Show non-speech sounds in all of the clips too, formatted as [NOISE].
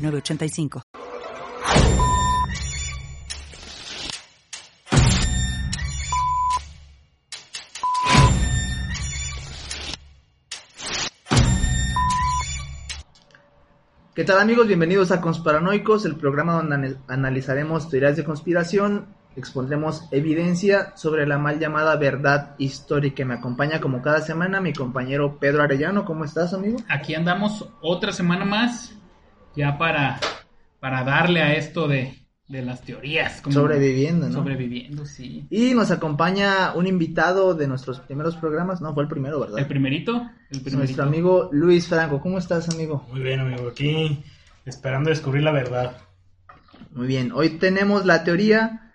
985. ¿Qué tal amigos? Bienvenidos a Consparanoicos, el programa donde analizaremos teorías de conspiración, expondremos evidencia sobre la mal llamada verdad histórica. Me acompaña como cada semana mi compañero Pedro Arellano. ¿Cómo estás, amigo? Aquí andamos otra semana más ya para, para darle a esto de, las teorías. sobreviviendo, ¿no? Sobreviviendo, sí. Y nos acompaña un invitado de nuestros primeros programas, no, fue el primero, ¿verdad? El primerito, el primerito. Nuestro amigo Luis Franco, ¿cómo estás, amigo? Muy bien, amigo, aquí esperando descubrir la verdad. Muy bien, hoy tenemos la teoría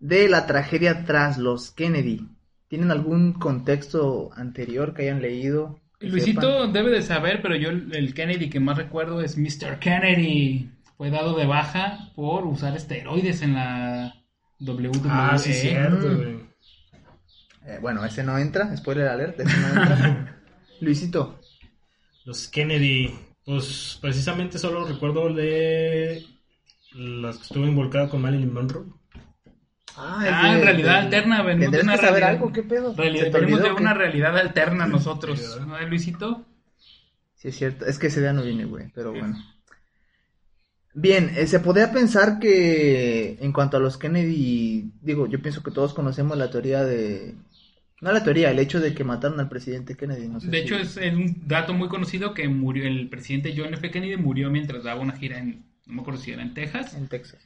de la tragedia tras los Kennedy. ¿Tienen algún contexto anterior que hayan leído? Luisito debe de saber, pero yo el Kennedy que más recuerdo es Mr. Kennedy. Fue dado de baja por usar esteroides en la WWE. Ah, sí, cierto, mm. eh, bueno, ese no entra, spoiler alert, ese no entra. [LAUGHS] Luisito. Los Kennedy, pues precisamente solo recuerdo de las que estuve involucrado con Marilyn Monroe. Ah, en realidad alterna, venimos de una realidad, algo, ¿qué pedo? venimos de una realidad alterna nosotros, ¿no, Luisito? Sí, es cierto, es que ese día no viene, güey, pero bueno. Bien, eh, se podría pensar que en cuanto a los Kennedy, digo, yo pienso que todos conocemos la teoría de... No la teoría, el hecho de que mataron al presidente Kennedy. No sé de hecho, es, un dato muy conocido que murió, el presidente John F. Kennedy murió mientras daba una gira en, no me acuerdo si era en Texas. En Texas.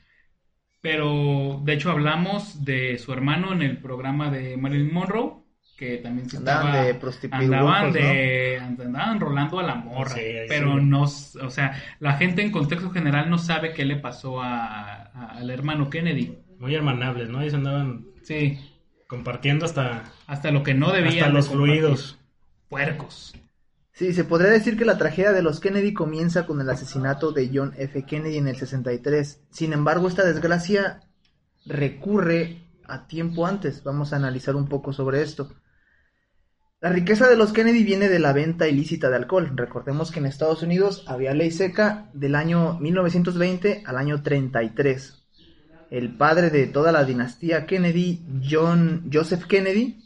Pero de hecho hablamos de su hermano en el programa de Marilyn Monroe, que también se andaban estaba, de andaban de andaban rolando a la morra, pero no, o sea, la gente en contexto general no sabe qué le pasó al hermano Kennedy. Muy hermanables, ¿no? Ellos andaban sí. compartiendo hasta hasta lo que no debían hasta los fluidos puercos. Sí, se podría decir que la tragedia de los Kennedy comienza con el asesinato de John F. Kennedy en el 63. Sin embargo, esta desgracia recurre a tiempo antes. Vamos a analizar un poco sobre esto. La riqueza de los Kennedy viene de la venta ilícita de alcohol. Recordemos que en Estados Unidos había ley seca del año 1920 al año 33. El padre de toda la dinastía Kennedy, John Joseph Kennedy,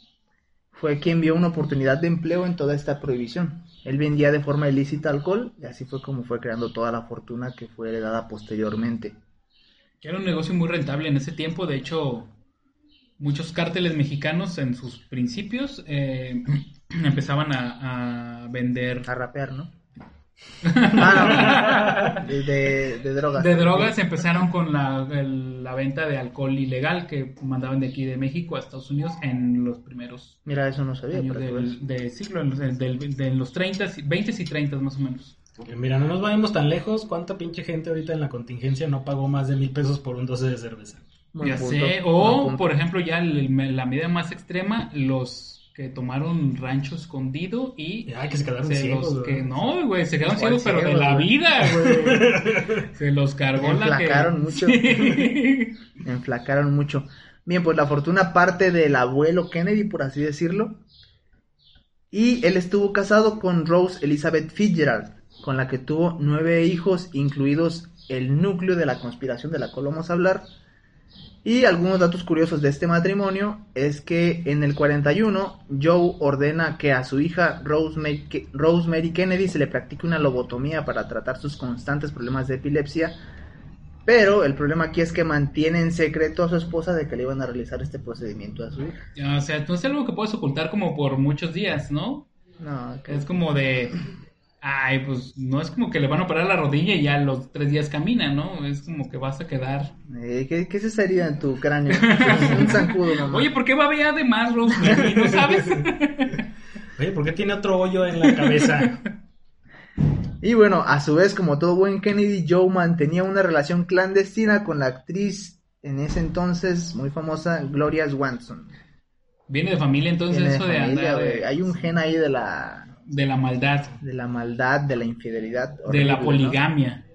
fue quien vio una oportunidad de empleo en toda esta prohibición. Él vendía de forma ilícita alcohol y así fue como fue creando toda la fortuna que fue heredada posteriormente. Era un negocio muy rentable en ese tiempo, de hecho, muchos cárteles mexicanos en sus principios eh, [CLEARS THROAT] empezaban a, a, vender... A rapear, ¿no? Ah, [LAUGHS] de, drogas. De drogas empezaron con la, la, venta de alcohol ilegal que mandaban de aquí de México a Estados Unidos en los primeros Mira, eso no sabía, años del, de siglo, en los, de, los 30, 20 y 30 más o menos. Mira, no nos vayamos tan lejos. ¿Cuánta pinche gente ahorita en la contingencia no pagó más de mil pesos por un 12 de cerveza? ya sé. O, por ejemplo, ya la medida más extrema, los que tomaron rancho escondido y que se quedaron ciegos, que no, güey, se quedaron ciegos, pero de la vida, güey. [LAUGHS] se los cargó la que mucho. [LAUGHS] Enflacaron mucho. Bien, pues la fortuna parte del abuelo Kennedy, por así decirlo. Y él estuvo casado con Rose Elizabeth Fitzgerald, con la que tuvo nueve hijos, incluidos el núcleo de la conspiración de la cual vamos a hablar, y algunos datos curiosos de este matrimonio es que en el 41 Joe ordena que a su hija Rosemary, Kennedy se le practique una lobotomía para tratar sus constantes problemas de epilepsia, pero el problema aquí es que mantiene en secreto a su esposa de que le iban a realizar este procedimiento a su hija. O sea, no es algo que puedes ocultar como por muchos días, ¿no? No, es como de ay, pues no es como que le van a operar la rodilla y ya los tres días camina, ¿no? Es como que vas a quedar. Eh, ¿qué, ¿Qué se sería en tu cráneo? [LAUGHS] Un zancudo mamá. Oye, ¿por qué va a ver además, Rose? ¿No sabes? [LAUGHS] Oye, ¿por qué tiene otro hoyo en la cabeza? [LAUGHS] Y bueno, a su vez, como todo buen Kennedy, Joe mantenía una relación clandestina con la actriz en ese entonces muy famosa Gloria Swanson. Viene de familia entonces Viene eso de familia, andar de, güey. Hay un gen ahí de la, de la maldad, de la maldad, de la infidelidad. de la ¿no? poligamia.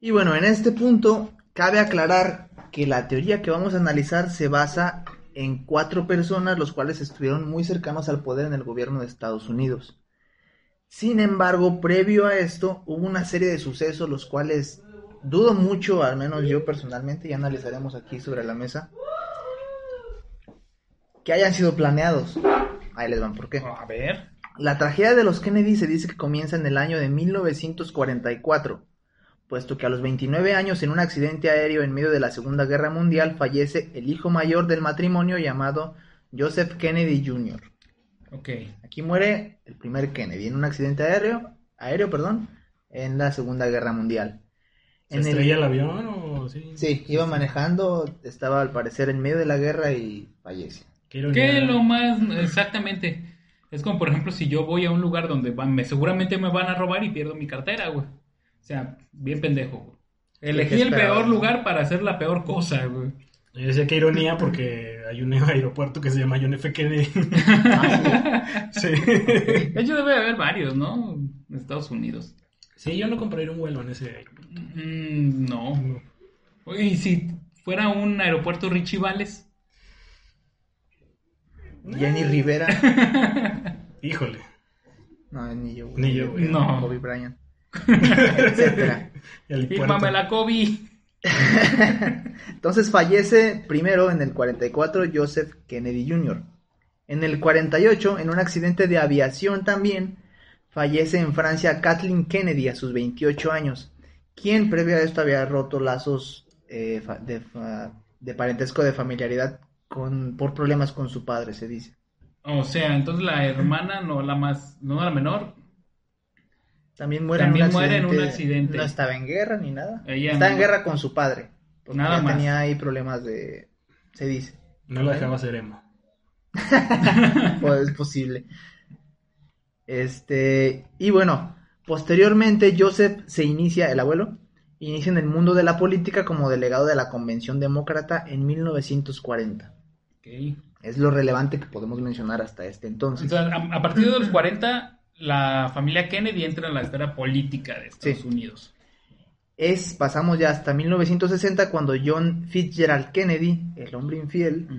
Y bueno, en este punto cabe aclarar que la teoría que vamos a analizar se basa en cuatro personas los cuales estuvieron muy cercanos al poder en el gobierno de Estados Unidos. Sin embargo, previo a esto hubo una serie de sucesos los cuales dudo mucho, al menos yo personalmente, y analizaremos aquí sobre la mesa, que hayan sido planeados. Ahí les van, ¿por qué? A ver. La tragedia de los Kennedy se dice que comienza en el año de 1944, puesto que a los 29 años en un accidente aéreo en medio de la Segunda Guerra Mundial fallece el hijo mayor del matrimonio llamado Joseph Kennedy Jr. Ok. Aquí muere el primer Kennedy en un accidente aéreo, aéreo, perdón, en la Segunda Guerra Mundial. ¿Se En el- estrella el avión o sí? Sí, iba manejando, estaba al parecer en medio de la guerra y fallece. Qué. ¿Qué es lo más exactamente? Es como por ejemplo si yo voy a un lugar donde van, me, seguramente me van a robar y pierdo mi cartera, güey. O sea, bien pendejo, güey. Elegí ¿qué el peor no? lugar para hacer la peor cosa, güey. Yo decía que ironía porque hay un aeropuerto que se llama John F. Kennedy. [LAUGHS] sí. De hecho debe haber varios, ¿no? En Estados Unidos. Sí, yo no compraría un vuelo en ese aeropuerto. Mm, no. Oye, ¿y si fuera un aeropuerto Richie Vales? Jenny Rivera. [LAUGHS] Híjole. No, ni yo. güey. Ni yo, güey. No. Kobe Bryant. [LAUGHS] Etcétera. Fírmame la Kobe. [LAUGHS] Entonces fallece primero en el 44 Joseph Kennedy Jr. En el 48, en un accidente de aviación también, fallece en Francia Kathleen Kennedy a sus 28 años, quien previo a esto había roto lazos eh, de parentesco de familiaridad con, por problemas con su padre, se dice. O sea, entonces la hermana, no la más, no la menor, También muere, También en, un muere en accidente, un accidente. No estaba en guerra ni nada. Ella estaba en guerra con su padre. Porque Nada ya más. tenía ahí problemas de... Se dice. No la dejaba ser emo. [LAUGHS] Pues es posible. Este, y bueno, posteriormente Joseph se inicia, el abuelo, inicia en el mundo de la política como delegado de la Convención Demócrata en 1940. Ok. Es lo relevante que podemos mencionar hasta este entonces. A, a partir de los 40, la familia Kennedy entra en la esfera política de Estados Sí. Unidos. Es, pasamos ya hasta 1960 cuando John Fitzgerald Kennedy, el hombre infiel, es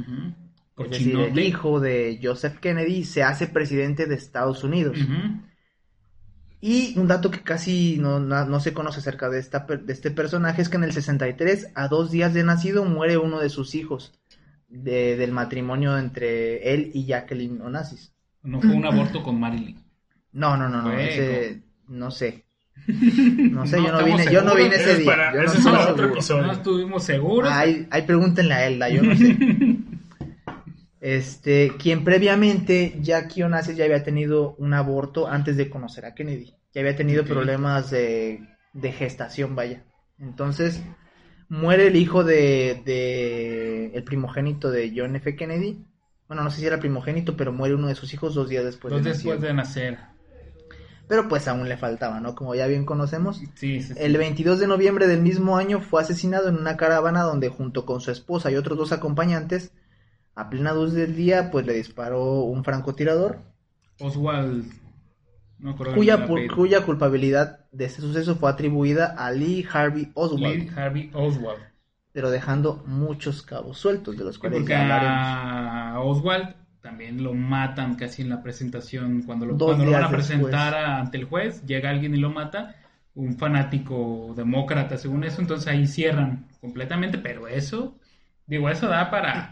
decir, el Cochinote. hijo de Joseph Kennedy, se hace presidente de Estados Unidos. Y un dato que casi no, na- no se conoce acerca de, esta, per- de este personaje es que en el 63, a dos días de nacido, muere uno de sus hijos de- del matrimonio entre él y Jacqueline Onassis. No fue un aborto con Marilyn. No, no, no, no, ese, no sé. [LAUGHS] No sé, No yo no vine, yo no vine ese día. para- yo no. No estuvimos seguros. Ahí, ahí pregúntenle a Elda, yo no sé. [LAUGHS] Este, quien previamente, Jackie Onassis ya había tenido un aborto antes de conocer a Kennedy. Ya había tenido problemas de, de gestación, vaya. Entonces, muere el hijo de, de el primogénito de John F. Kennedy. Bueno, no sé si era primogénito, pero muere uno de sus hijos dos días después Dos de después nacido. de nacer. Pero pues aún le faltaba, ¿no? Como ya bien conocemos. Sí, sí, sí. El 22 de noviembre del mismo año fue asesinado en una caravana donde junto con su esposa y otros dos acompañantes, a plena luz del día, pues le disparó un francotirador, Oswald. No recuerdo cuya, cuya culpabilidad de este suceso fue atribuida a Lee Harvey Oswald, Lee Harvey Oswald. pero dejando muchos cabos sueltos, de los cuales ya hablaremos. a Oswald también lo matan casi en la presentación. Cuando lo, cuando lo van a presentar después. ante el juez, llega alguien y lo mata. Un fanático demócrata, según eso. Entonces ahí cierran completamente. Pero eso, digo, eso da para,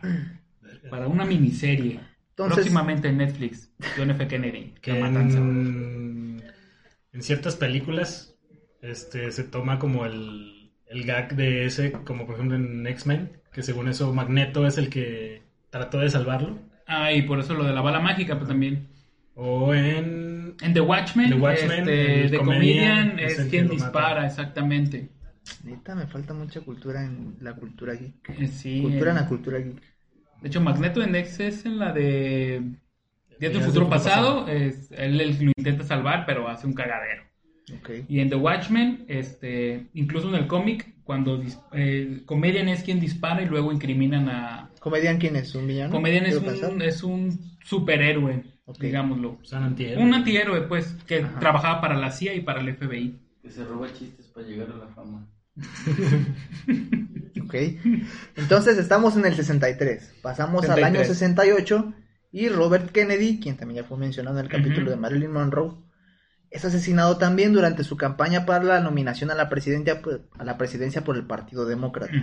para una miniserie. Entonces- Próximamente en Netflix. John F. Kennedy. Que La matanza. en, en ciertas películas este se toma como el, el gag de ese, como por ejemplo en X-Men, que según eso Magneto es el que trató de salvarlo. Ah, y por eso lo de la bala mágica, pues también. O en... En The Watchmen, The Watchmen, este, el The comedian Comedian es quien lo mata. dispara, exactamente. Neta, me falta mucha cultura en la cultura geek. Eh, Sí, Cultura en la cultura geek. De hecho, Magneto en X es en la de Días del Futuro Pasado. Es, él, él lo intenta salvar, pero hace un cagadero. Ok. Y en The Watchmen, este, incluso en el cómic, cuando eh, Comedian es quien dispara y luego incriminan a... ¿Comedian quién es? ¿Un villano? Comedian es un, es un superhéroe, Ok. digámoslo. Son antihéroes. Un antihéroe, pues, que Ajá. trabajaba para la CIA y para el FBI. Que se roba chistes para llegar a la fama. [LAUGHS] Ok. Entonces estamos en el 63. Pasamos al 63. año 68 y Robert Kennedy, quien también ya fue mencionado en el capítulo de Marilyn Monroe, es asesinado también durante su campaña para la nominación a la presidencia, a la presidencia por el Partido Demócrata.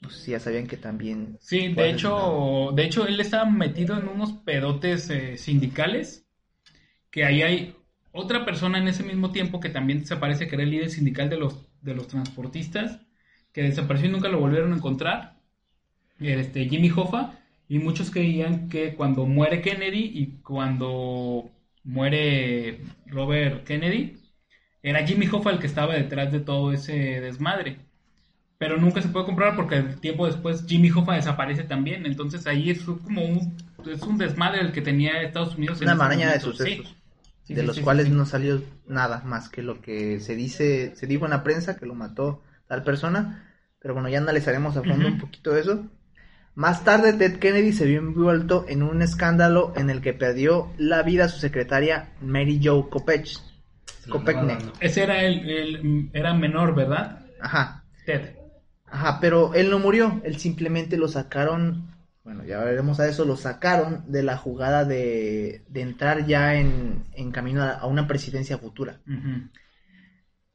No sé si ya sabían que también... Sí, de hecho, de hecho él estaba metido en unos pedotes eh, sindicales, que ahí hay otra persona en ese mismo tiempo que también se parece que era el líder sindical de los, de los transportistas, que desapareció y nunca lo volvieron a encontrar, este, Jimmy Hoffa, y muchos creían que cuando muere Kennedy y cuando muere Robert Kennedy, era Jimmy Hoffa el que estaba detrás de todo ese desmadre pero nunca se puede comprobar porque el tiempo después Jimmy Hoffa desaparece también. Entonces ahí es como un, es un desmadre el que tenía Estados Unidos. en Una maraña de. Sí. Sí, de sí, los sí, cuales no salió nada más que lo que se dice, se dijo en la prensa que lo mató tal persona, pero bueno, ya analizaremos a fondo Ujú. un poquito de eso. Más tarde, Ted Kennedy se vio envuelto en un escándalo en el que perdió la vida su secretaria Mary Jo Kopech. Ese era el, el- era menor, ¿verdad? Ajá, Ted. ajá, pero él no murió, él simplemente lo sacaron, bueno, ya veremos a eso, lo sacaron de la jugada de, de entrar ya en, en camino a, a una presidencia futura.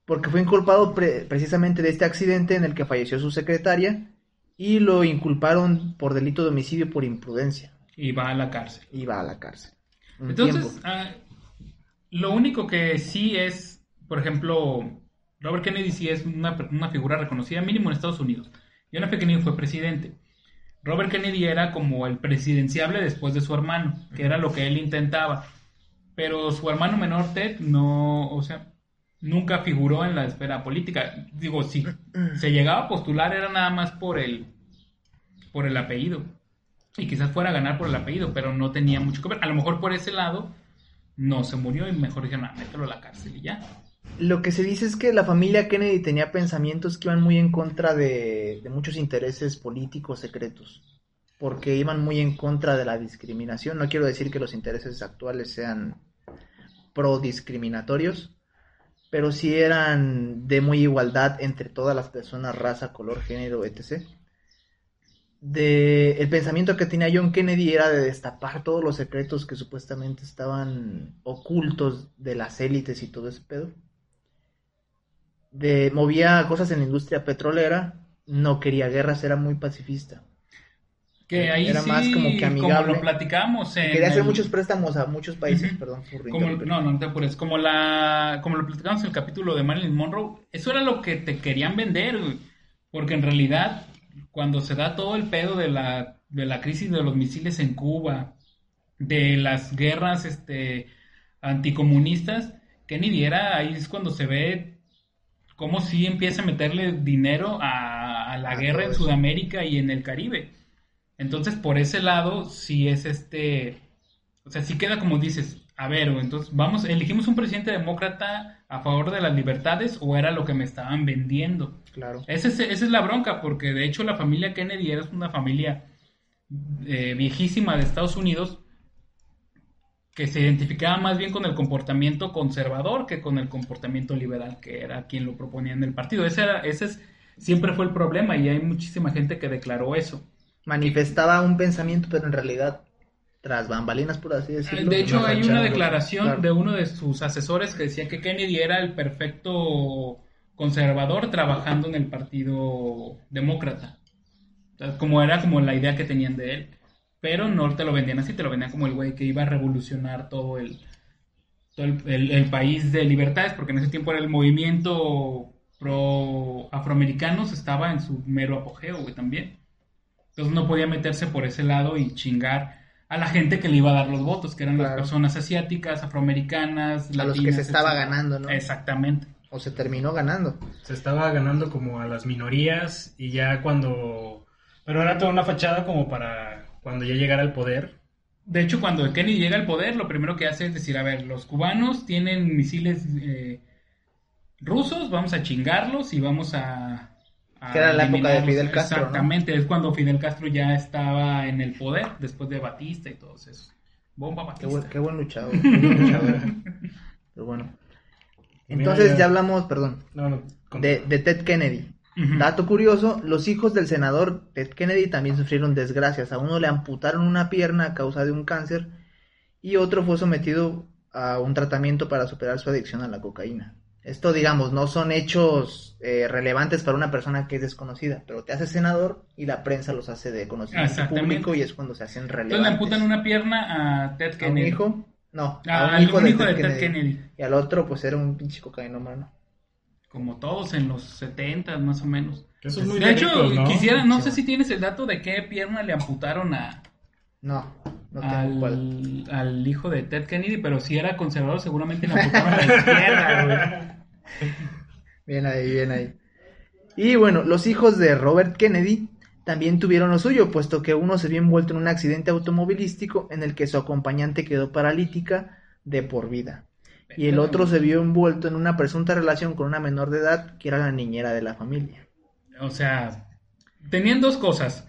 Porque fue inculpado pre- precisamente de este accidente en el que falleció su secretaria y lo inculparon por delito de homicidio por imprudencia. Y va a la cárcel. Y va a la cárcel. Un Entonces, ah, lo único que sí es, por ejemplo, Robert Kennedy sí es una, una figura reconocida mínimo en Estados Unidos. John F. Kennedy fue presidente. Robert Kennedy era como el presidenciable después de su hermano, que era lo que él intentaba. Pero su hermano menor, Ted, no, o sea, nunca figuró en la esfera política. Digo, si se llegaba a postular era nada más por el, por el apellido. Y quizás fuera a ganar por el apellido, pero no tenía mucho que ver. A lo mejor por ese lado no se murió y mejor dijeron, ah, mételo a la cárcel y ya. Lo que se dice es que la familia Kennedy tenía pensamientos que iban muy en contra de, de muchos intereses políticos secretos, porque iban muy en contra de la discriminación. No quiero decir que los intereses actuales sean pro discriminatorios, pero sí eran de muy igualdad entre todas las personas, raza, color, género, etc. De, el pensamiento que tenía John Kennedy era de destapar todos los secretos que supuestamente estaban ocultos de las élites y todo ese pedo. De, movía cosas en la industria petrolera, no quería guerras, era muy pacifista. Que ahí Era sí, más como que amigable. lo platicamos en Quería hacer el- muchos préstamos a muchos países, perdón por como, no, no te apures. Como, la, como lo platicamos en el capítulo de Marilyn Monroe, eso era lo que te querían vender, güey. Porque en realidad, cuando se da todo el pedo de la, de la crisis de los misiles en Cuba, de las guerras este, anticomunistas, Kennedy era, ahí es cuando se ve cómo sí empieza a meterle dinero a, a la A guerra en. Sudamérica y en el Caribe. Entonces, por ese lado, sí es este. O sea, sí queda como dices, a ver, entonces, vamos, elegimos un presidente demócrata a favor de las libertades o era lo que me estaban vendiendo. Claro. Ese es- esa es la bronca, porque de hecho la familia Kennedy era una familia eh, viejísima de Estados Unidos que se identificaba más bien con el comportamiento conservador que con el comportamiento liberal, que era quien lo proponía en el partido. Ese, era, ese es, siempre fue el problema y hay muchísima gente que declaró eso. Manifestaba un pensamiento, pero en realidad, tras bambalinas, por así decirlo. De hecho, hay una declaración claro. de uno de sus asesores que decía que Kennedy era el perfecto conservador trabajando en el Partido Demócrata. O sea, como era como la idea que tenían de él. Pero no te lo vendían así, te lo vendían como el güey que iba a revolucionar todo el, todo el, el- el país de libertades, porque en ese tiempo era el movimiento pro afroamericanos estaba en su mero apogeo, güey, también. Entonces no podía meterse por ese lado y chingar a la gente que le iba a dar los votos, que eran las personas asiáticas, afroamericanas, A los que latinas, se estaba etcétera. ganando, ¿no? Exactamente. O se terminó ganando. Se estaba ganando como a las minorías y ya cuando... Pero era toda una fachada como para cuando ya llegara al poder. De hecho, cuando Kennedy llega al poder, lo primero que hace es decir, a ver, los cubanos tienen misiles eh, rusos, vamos a chingarlos y vamos a... a Que era la época de. Fidel Castro, ¿no? Exactamente, es cuando Fidel Castro ya estaba en el poder, después de Batista y todos esos. Bomba Qué Batista. buen, qué buen luchador. qué buen luchador. Pero bueno. Mira, Entonces ya- ya hablamos, perdón, No, no. de, de Ted Kennedy. Dato curioso, los hijos del senador Ted Kennedy también sufrieron desgracias. A uno le amputaron una pierna a causa de un cáncer y otro fue sometido a un tratamiento para superar su adicción a la cocaína. Esto, digamos, no son hechos eh, relevantes para una persona que es desconocida, pero te hace senador y la prensa los hace de conocimiento público y es cuando se hacen relevantes. Entonces le amputan una pierna a Ted ¿A un Kennedy. hijo? No, Ah, a un al- hijo, de, hijo Ted de Ted Kennedy. Kennedy. Y al otro, pues era un pinche cocainómano. Como todos en los 70 más o menos. Que eso es muy de hecho, ricos, ¿no? quisiera, no Sí. sé si tienes el dato de qué pierna le amputaron a, No, no tengo cuál. al, al hijo de Ted Kennedy, pero si era conservador seguramente le amputaron a la izquierda, güey. Bien ahí, bien ahí. Y bueno, los hijos de Robert Kennedy también tuvieron lo suyo, puesto que uno se vio envuelto en un accidente automovilístico en el que su acompañante quedó paralítica de por vida. Y el otro se vio envuelto en una presunta relación con una menor de edad que era la niñera de la familia. O sea, tenían dos cosas.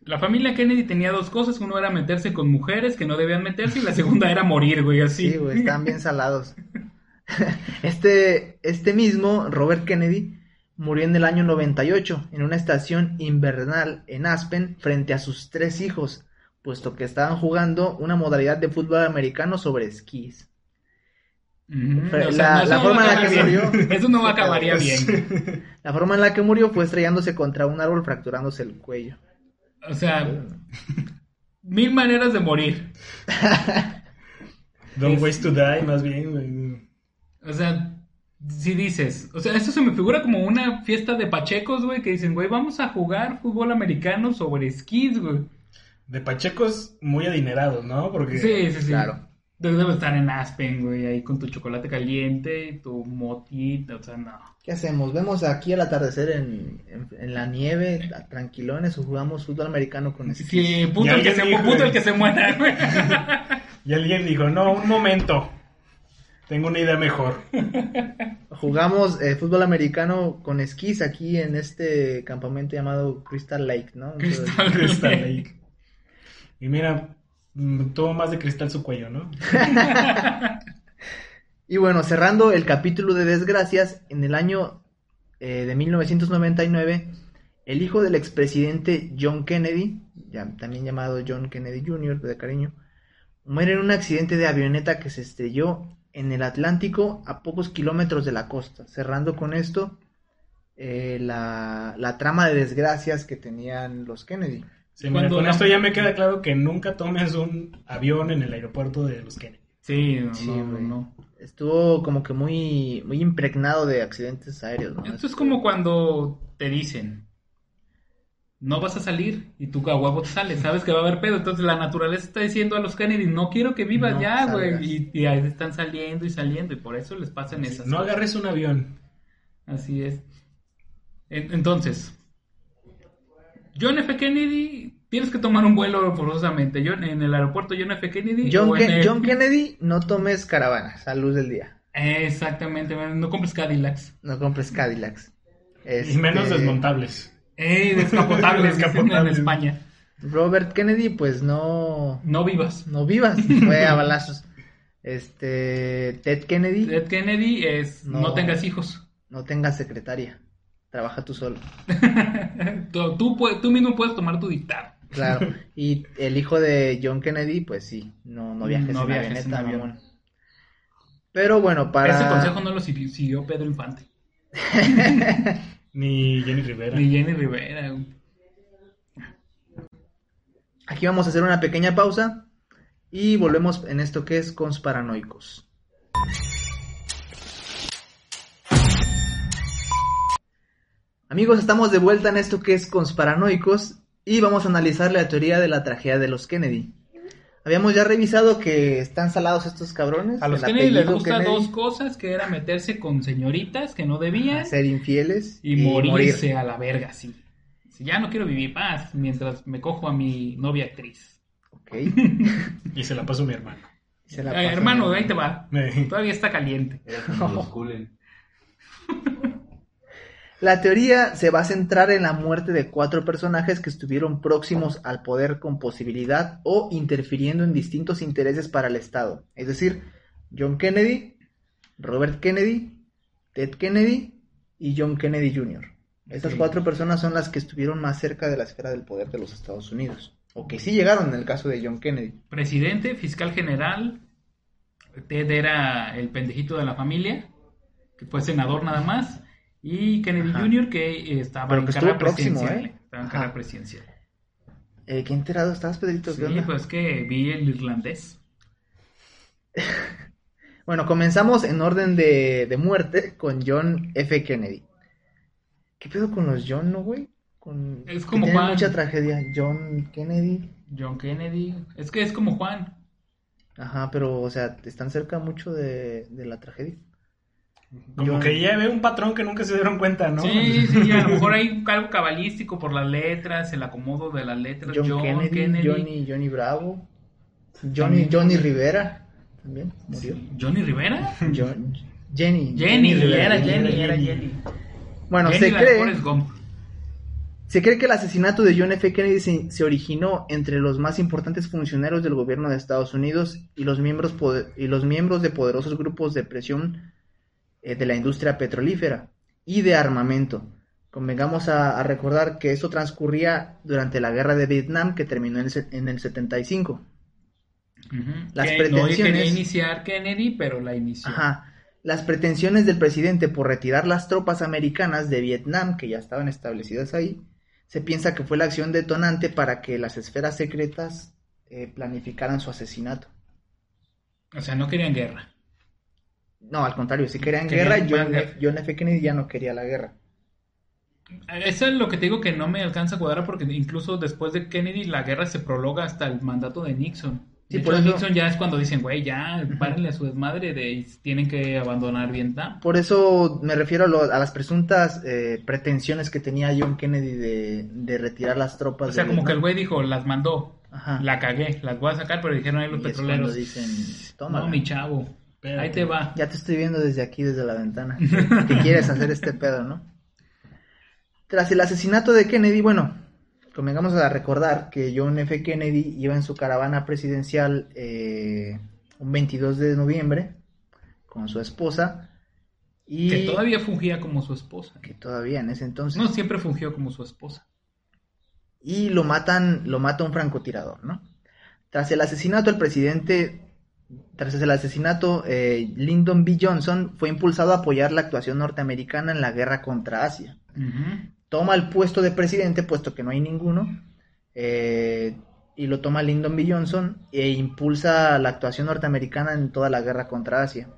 La familia Kennedy tenía dos cosas. Uno era meterse con mujeres que no debían meterse y la segunda era morir, güey, así. Sí, güey, están bien salados. [LAUGHS] Este, este mismo, Robert Kennedy, murió en el año 98 en una estación invernal en Aspen frente a sus tres hijos, puesto que estaban jugando una modalidad de fútbol americano sobre esquís. O sea, la- forma en la que bien. murió- [LAUGHS] Eso no acabaría bien. [LAUGHS] La forma en la que murió fue estrellándose contra un árbol fracturándose el cuello. O sea, [LAUGHS] mil maneras de morir. Don't waste to die, más bien, güey. O sea, si dices, o sea, esto se me figura como una fiesta de pachecos, güey, que dicen, güey, vamos a jugar fútbol americano sobre esquís, güey. De pachecos muy adinerados, ¿no? Porque Sí, sí, sí. Claro. Debes estar en Aspen, güey, ahí con tu chocolate caliente, tu motita, o sea, no. ¿Qué hacemos? ¿Vemos aquí el atardecer en, en- en la nieve, tranquilones, o jugamos fútbol americano con esquís? Sí, puto, Y el que, alguien se, dijo, puto el que se muera, güey. [LAUGHS] Y alguien dijo, no, un momento. Tengo una idea mejor. Jugamos eh, fútbol americano con esquís aquí en este campamento llamado Crystal Lake, ¿no? Entonces, Crystal Crystal Lake. Y mira, tuvo más de cristal su cuello, ¿no? [LAUGHS] Y bueno, cerrando el capítulo de desgracias, en el año eh, de 1999, el hijo del expresidente John Kennedy, ya- también llamado John Kennedy Jr. de cariño, muere en un accidente de avioneta que se estrelló en el Atlántico a pocos kilómetros de la costa, cerrando con esto eh, la trama de desgracias que tenían los Kennedy. Sí, mira, con la- esto ya me queda claro que nunca tomes un avión en el aeropuerto de los Kennedy. Sí, no, Sí, no, no. Estuvo como que muy, muy impregnado de accidentes aéreos, ¿no? Esto es como cuando te dicen, no vas a salir y tú a huevo te sales, sabes que va a haber pedo. Entonces la naturaleza está diciendo a los Kennedy, no quiero que vivas No ya, güey. Y, y ahí están saliendo y saliendo y por eso les pasan esas No cosas. agarres un avión. Así es. En- Entonces, John F. Kennedy, tienes que tomar un vuelo forzosamente. John, en el aeropuerto John F. Kennedy. John, o en Ken- el- John Kennedy, no tomes caravanas a luz del día. Exactamente, no compres Cadillacs. No compres Cadillacs. Y menos Este, desmontables. Eh, [LAUGHS] descapotables, dicen en Descapotables. España. Robert Kennedy, pues no, No vivas. no vivas, fue a balazos. Este, Ted Kennedy, Ted Kennedy es no, No. tengas hijos. no tengas secretaria, trabaja tú solo. [LAUGHS] tú, tú, mismo puedes tomar tu dictado. Claro. [LAUGHS] Y el hijo de John Kennedy, pues sí, no, no viajes No en viajes avioneta, en avión. avión. Pero bueno, para... Ese consejo no lo siguió, Pedro Infante. [LAUGHS] Ni Jenny Rivera. Ni Jenny Rivera. Aquí vamos a hacer una pequeña pausa y volvemos en esto que es Consparanoicos. Amigos, estamos de vuelta en esto que es Consparanoicos y vamos a analizar la teoría de la tragedia de los Kennedy. Habíamos ya revisado que están salados estos cabrones. A los el Kennedy les apellido gusta Kennedy, dos cosas, que era meterse con señoritas que no debían ser infieles y, morirse a la verga, sí. Si ya no quiero vivir paz mientras me cojo a mi novia actriz. Ok. Y se la pasó mi hermano. Se la Eh, pasan hermano, ahí te va. Eh, Todavía está caliente. Era como los culen. [LAUGHS] La teoría se va a centrar en la muerte de cuatro personajes que estuvieron próximos al poder con posibilidad o interfiriendo en distintos intereses para el Estado. Es decir, John Kennedy, Robert Kennedy, Ted Kennedy y John Kennedy Jr. Estas cuatro personas son las que estuvieron más cerca de la esfera del poder de los Estados Unidos. O que sí llegaron en el caso de John Kennedy. Presidente, fiscal general. Ted era el pendejito de la familia, que fue senador nada más. Y Kennedy Ajá. Jr., que eh, estaba Pero en que carrera presidencial. ¿eh? Estaba en Ajá. carrera presidencial. Eh, ¿Qué enterado estabas, Pedrito? ¿Qué Sí, onda? pues que vi el irlandés. [LAUGHS] Bueno, comenzamos en orden de, de muerte con John F. Kennedy. ¿Qué pedo con los John, no, güey? Con... Es como Juan. mucha tragedia. John Kennedy. John Kennedy. Es que es como Juan. Ajá, pero, o sea, están cerca mucho de, de la tragedia. Como que ya ve un patrón que nunca se dieron cuenta, ¿no? Sí, sí, a lo mejor [LAUGHS] hay algo cabalístico por las letras, el acomodo de las letras. John, John, Kennedy, Kennedy. Johnny, Johnny Bravo. Johnny, También. Johnny Rivera. También murió. Sí. Johnny Rivera. John- Jenny. Jenny, Rivera. era Jenny, Jenny. era Jenny. Bueno, Jenny, se cree... Se cree que el asesinato de John F. Kennedy se, se originó entre los más importantes funcionarios del gobierno de Estados Unidos y los miembros, poder- y los miembros de poderosos grupos de presión eh, de la industria petrolífera y de armamento. Convengamos a, a recordar que esto transcurría durante la guerra de Vietnam que terminó en el, en el 75. Ujú. Las que no quería pretensiones- iniciar Kennedy, pero la inició. Ajá. Las pretensiones del presidente por retirar las tropas americanas de Vietnam, que ya estaban establecidas ahí, se piensa que fue la acción detonante para que las esferas secretas eh, planificaran su asesinato. O sea, no querían guerra. No, al contrario, si querían guerra, John, guerra. John F. Kennedy ya no quería la guerra. Eso es lo que te digo que no me alcanza a cuadrar porque incluso después de Kennedy la guerra se prolonga hasta el mandato de Nixon. Sí, de por hecho, eso- Nixon ya es cuando dicen, güey, ya, párenle a su desmadre de tienen que abandonar Vietnam. Por eso me refiero a, lo- a las presuntas eh, pretensiones que tenía John Kennedy de, de retirar las tropas O sea, de como que el güey dijo, las mandó, Ajá. la cagué, las voy a sacar, pero dijeron ahí los Y cuando dicen, "Tómala". no, mi chavo, Espérate. ahí te va. Ya te estoy viendo desde aquí, desde la ventana. [LAUGHS] que quieres hacer este pedo, ¿no? Tras el asesinato de Kennedy, bueno, convengamos a recordar que John F. Kennedy iba en su caravana presidencial eh, un 22 de noviembre con su esposa y Que todavía fungía como su esposa. que todavía en ese entonces No, siempre fungió como su esposa. y lo matan, lo mata un francotirador, ¿no? Tras el asesinato, el presidente, tras el asesinato, eh, Lyndon B. Johnson fue impulsado a apoyar la actuación norteamericana en la guerra contra Asia. Toma el puesto de presidente, puesto que no hay ninguno, eh, y lo toma Lyndon B. Johnson e impulsa la actuación norteamericana en toda la guerra contra Asia.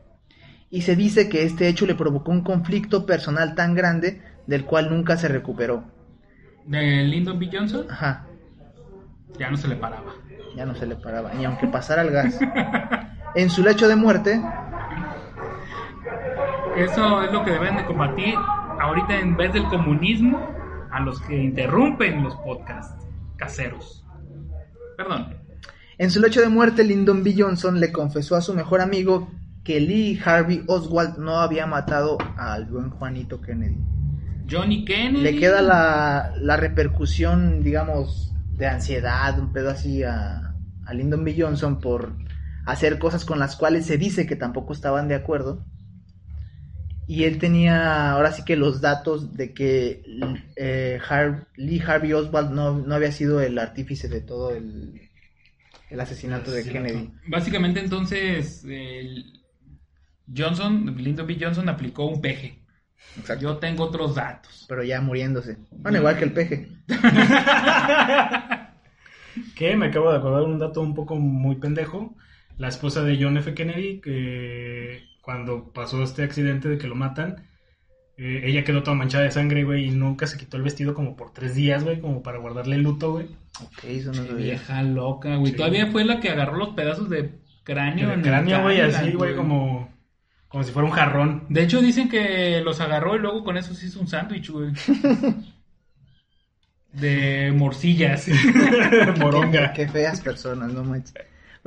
Y se dice que este hecho le provocó un conflicto personal tan grande del cual nunca se recuperó. De Lyndon B. Johnson, Ajá, ya no se le paraba. ya no se le paraba, ni aunque pasara el gas. [LAUGHS] En su lecho de muerte, Eso es lo que deben de combatir ahorita en vez del comunismo a los que interrumpen los podcasts caseros. Perdón. en su lecho de muerte, Lyndon B. Johnson le confesó a su mejor amigo que Lee Harvey Oswald no había matado al buen Juanito Kennedy. Johnny Kennedy. Le queda la, la repercusión, digamos, de ansiedad, un pedo así a, a Lyndon B. Johnson por hacer cosas con las cuales se dice que tampoco estaban de acuerdo. Y él tenía ahora sí que los datos de que eh, Har- Lee Harvey Oswald no, no había sido el artífice de todo el, el asesinato de Asesinato. Kennedy. Básicamente entonces el Johnson, Lyndon B. Johnson aplicó un peje. Exacto. Yo tengo otros datos. Pero ya muriéndose. Bueno, igual que el peje. [LAUGHS] Que me acabo de acordar un dato un poco muy pendejo. La esposa de John F. Kennedy, que cuando pasó este accidente de que lo matan, eh, ella quedó toda manchada de sangre, güey, y nunca se quitó el vestido como por tres días, güey, como para guardarle el luto, güey. Ok, eso no sabía. vieja loca, güey. Sí. Todavía fue la que agarró los pedazos de cráneo. El cráneo, güey, así, güey, como, como si fuera un jarrón. De hecho, dicen que los agarró y luego con eso se hizo un sándwich, güey. [LAUGHS] De morcillas. [LAUGHS] Moronga. Qué, qué feas personas, no manches.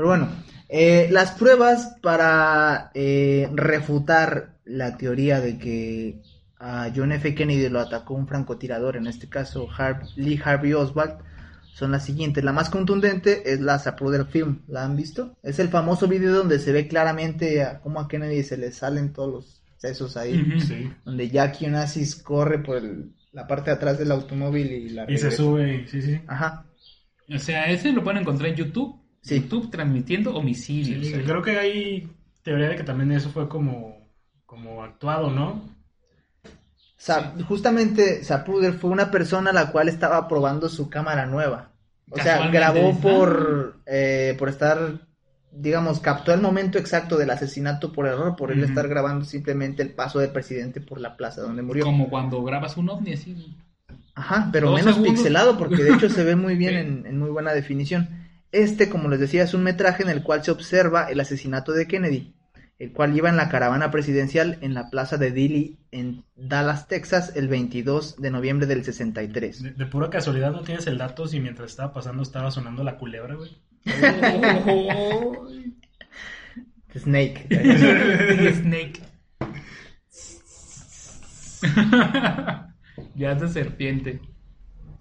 Pero bueno, eh, las pruebas para eh, refutar la teoría de que a John F. Kennedy lo atacó un francotirador, en este caso Har- Lee Harvey Oswald, son las siguientes. La más contundente es la Zapruder Film. ¿La han visto? Es el famoso video donde se ve claramente a cómo a Kennedy se le salen todos los sesos ahí. Sí. Donde Jackie Onassis corre por el- la parte de atrás del automóvil y la Y se sube, sí, sí. Ajá. O sea, ese lo pueden encontrar en YouTube. Sí. YouTube transmitiendo homicidios. Sí, eh. creo que hay teoría de que también eso fue como, como actuado, ¿no? Sa- Justamente Zapruder fue una persona la cual estaba probando su cámara nueva. O sea, grabó por, eh, por estar, digamos, captó el momento exacto del asesinato por error, por él estar grabando simplemente el paso del presidente por la plaza donde murió. Como cuando grabas un ovni así. Ajá, pero menos segundos. pixelado porque de hecho se ve muy [LAUGHS] bien en, en muy buena definición. Este, como les decía, es un metraje en el cual se observa el asesinato de Kennedy, el cual iba en la caravana presidencial en la plaza de Dilley en Dallas, Texas, el 22 de noviembre del 63. De, de pura casualidad no tienes el dato si mientras estaba pasando estaba sonando la culebra, güey. [LAUGHS] Snake. [LAUGHS] Snake. [LAUGHS] ya es de serpiente.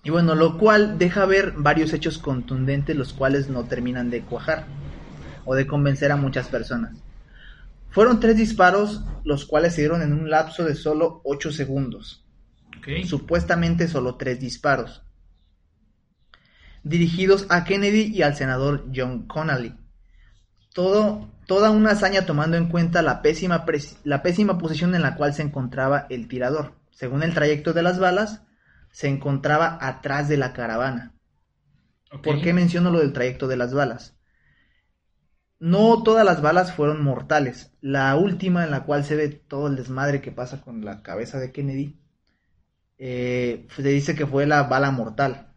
Y bueno, lo cual deja ver varios hechos contundentes los cuales no terminan de cuajar o de convencer a muchas personas. Fueron tres disparos los cuales se dieron en un lapso de solo 8 segundos. Supuestamente solo tres disparos. Dirigidos a Kennedy y al senador John Connally. Todo, toda una hazaña tomando en cuenta la pésima, la pésima posición en la cual se encontraba el tirador. Según el trayecto de las balas, se encontraba atrás de la caravana. ¿Por qué menciono lo del trayecto de las balas? No todas las balas fueron mortales. La última en la cual se ve todo el desmadre que pasa con la cabeza de Kennedy, eh, se dice que fue la bala mortal.